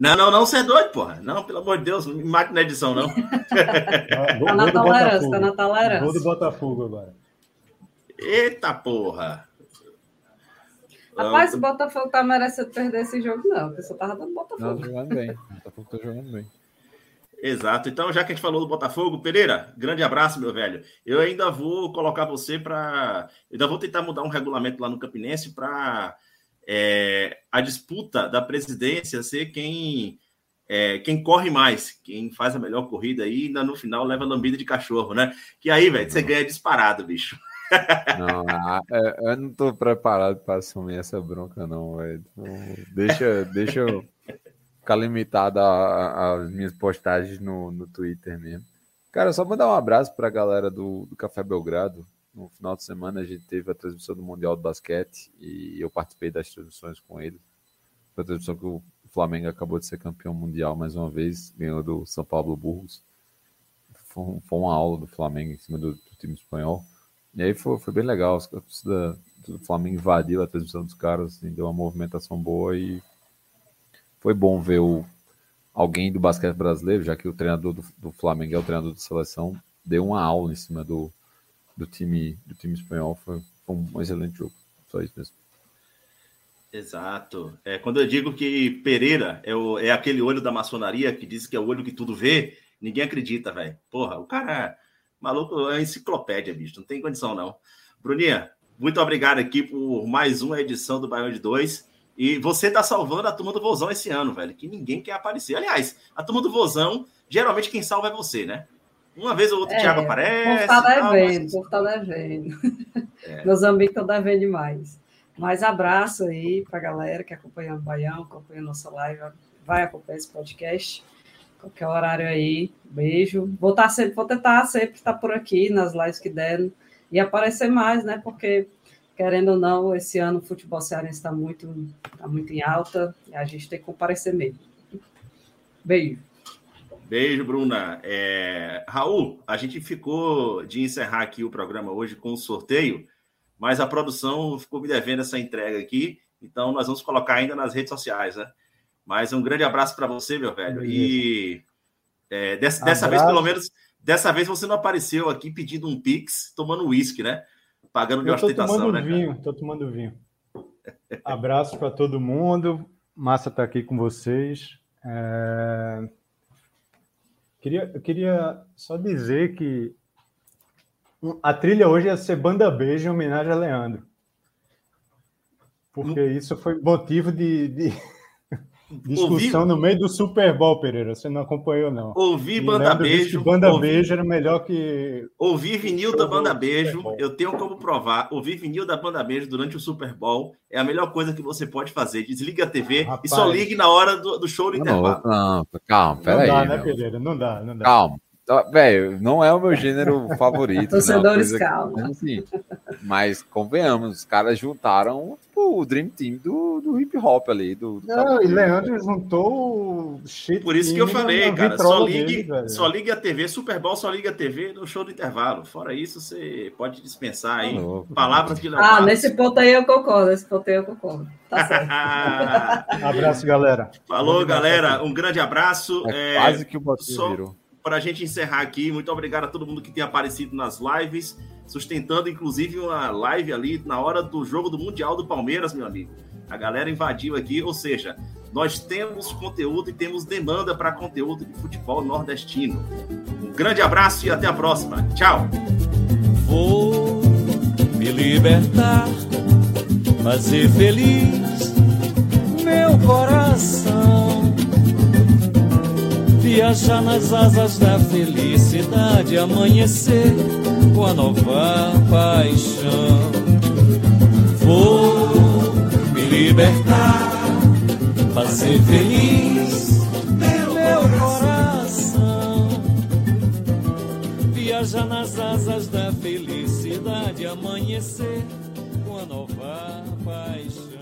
Não, não, não, você é doido, porra. Não, pelo amor de Deus, não me mate na edição, não. [LAUGHS] tá na tolerância, tá na tolerância. Gol do Botafogo agora. Eita, porra. Rapaz, o Botafogo tá merecendo perder esse jogo, não. Porque só tava dando Botafogo. Não, tá jogando bem. O Botafogo tá jogando bem. Exato. Então, já que a gente falou do Botafogo, Pereira, grande abraço, meu velho. Eu ainda vou colocar você para. Ainda vou tentar mudar um regulamento lá no Campinense para é, a disputa da presidência ser quem é, quem corre mais, quem faz a melhor corrida aí, ainda no final leva lambida de cachorro, né? Que aí, velho, você ganha disparado, bicho. Não, é, eu não tô preparado para assumir essa bronca, não, velho. Deixa, deixa eu ficar limitado às minhas postagens no, no Twitter mesmo. Cara, só mandar um abraço para a galera do, do Café Belgrado, no final de semana a gente teve a transmissão do Mundial do Basquete e eu participei das transmissões com ele. Foi a transmissão que o Flamengo acabou de ser campeão mundial mais uma vez, ganhou do São Paulo Burgos. Foi, foi uma aula do Flamengo em cima do, do time espanhol. E aí foi, foi bem legal. A torcida do Flamengo invadiu a transmissão dos caras, assim, deu uma movimentação boa e foi bom ver o, alguém do basquete brasileiro, já que o treinador do, do Flamengo é o treinador de seleção, deu uma aula em cima do, do time do time espanhol foi, foi um excelente jogo. Só isso mesmo. Exato. É, quando eu digo que Pereira é, o, é aquele olho da maçonaria que diz que é o olho que tudo vê, ninguém acredita, velho. Porra, o cara maluco, é enciclopédia, bicho. Não tem condição, não. Bruninha, muito obrigado aqui por mais uma edição do Baião de Dois. E você tá salvando a turma do Vozão esse ano, velho, que ninguém quer aparecer. Aliás, a turma do Vozão, geralmente quem salva é você, né? Uma vez ou outra o é, Thiago aparece. Por estar devendo, mas... por estar devendo. É. Meus amigos estão devendo demais. Mas abraço aí para a galera que acompanha o Baião, acompanha a nossa live, vai acompanhar esse podcast. Qualquer horário aí, beijo. Vou, estar tá sempre, vou tentar sempre estar por aqui nas lives que deram e aparecer mais, né? Porque, querendo ou não, esse ano o futebol cearense está muito, tá muito em alta e a gente tem que comparecer mesmo. Beijo. Beijo, Bruna. É... Raul, a gente ficou de encerrar aqui o programa hoje com o sorteio, mas a produção ficou me devendo essa entrega aqui, então nós vamos colocar ainda nas redes sociais, né? Mas um grande abraço para você, meu velho. E é, dessa, dessa vez, pelo menos, dessa vez você não apareceu aqui pedindo um pix, tomando uísque, né? Pagando de Eu tô ostentação, tomando né? cara? vinho, tô tomando vinho. Abraço para todo mundo. Massa estar aqui com vocês. É, Queria, eu queria só dizer que a trilha hoje ia ser Banda Beijo em homenagem a Leandro. Porque isso foi motivo de, de [LAUGHS] discussão Ouvi- no meio do Super Bowl, Pereira. Você não acompanhou, não. Ouvi E Banda Leandro Beijo. Banda ouvi- Beijo era melhor que. Ouvir vinil da Banda Beijo, eu tenho como provar. Ouvir vinil da Banda Beijo durante o Super Bowl é a melhor coisa que você pode fazer. Desliga a TV Rapaz. e só ligue na hora do, do show do Não, intervalo. não, calma, Não peraí. dá, né, meu. Pereira? Não dá, não dá. Calma. Velho, não é o meu gênero [LAUGHS] favorito. Torcedores, não, é uma coisa que- calma. assim, mas convenhamos, os caras juntaram tipo, o Dream Team do, do hip hop ali. Do, do Não, e Leandro juntou shit Por isso que eu falei, cara, só ligue, dele, só ligue a TV, Super Bowl só liga a TV no show do intervalo. Fora isso, você pode dispensar aí Tá louco. palavras de Ah, nesse ponto aí eu concordo, nesse ponto aí eu concordo. Tá [LAUGHS] certo. [LAUGHS] Abraço, galera. Falou, galera. Um grande abraço. É, É, quase que o Botinho só- virou. para a gente encerrar aqui, muito obrigado a todo mundo que tem aparecido nas lives, sustentando inclusive uma live ali na hora do jogo do Mundial do Palmeiras, meu amigo. A galera invadiu aqui, ou seja, nós temos conteúdo e temos demanda para conteúdo de futebol nordestino. Um grande abraço e até a próxima. Tchau. Vou me libertar, fazer feliz meu coração. Viajar nas asas da felicidade, amanhecer com a nova paixão. Vou me libertar, fazer feliz meu coração. Viajar nas asas da felicidade, amanhecer com a nova paixão.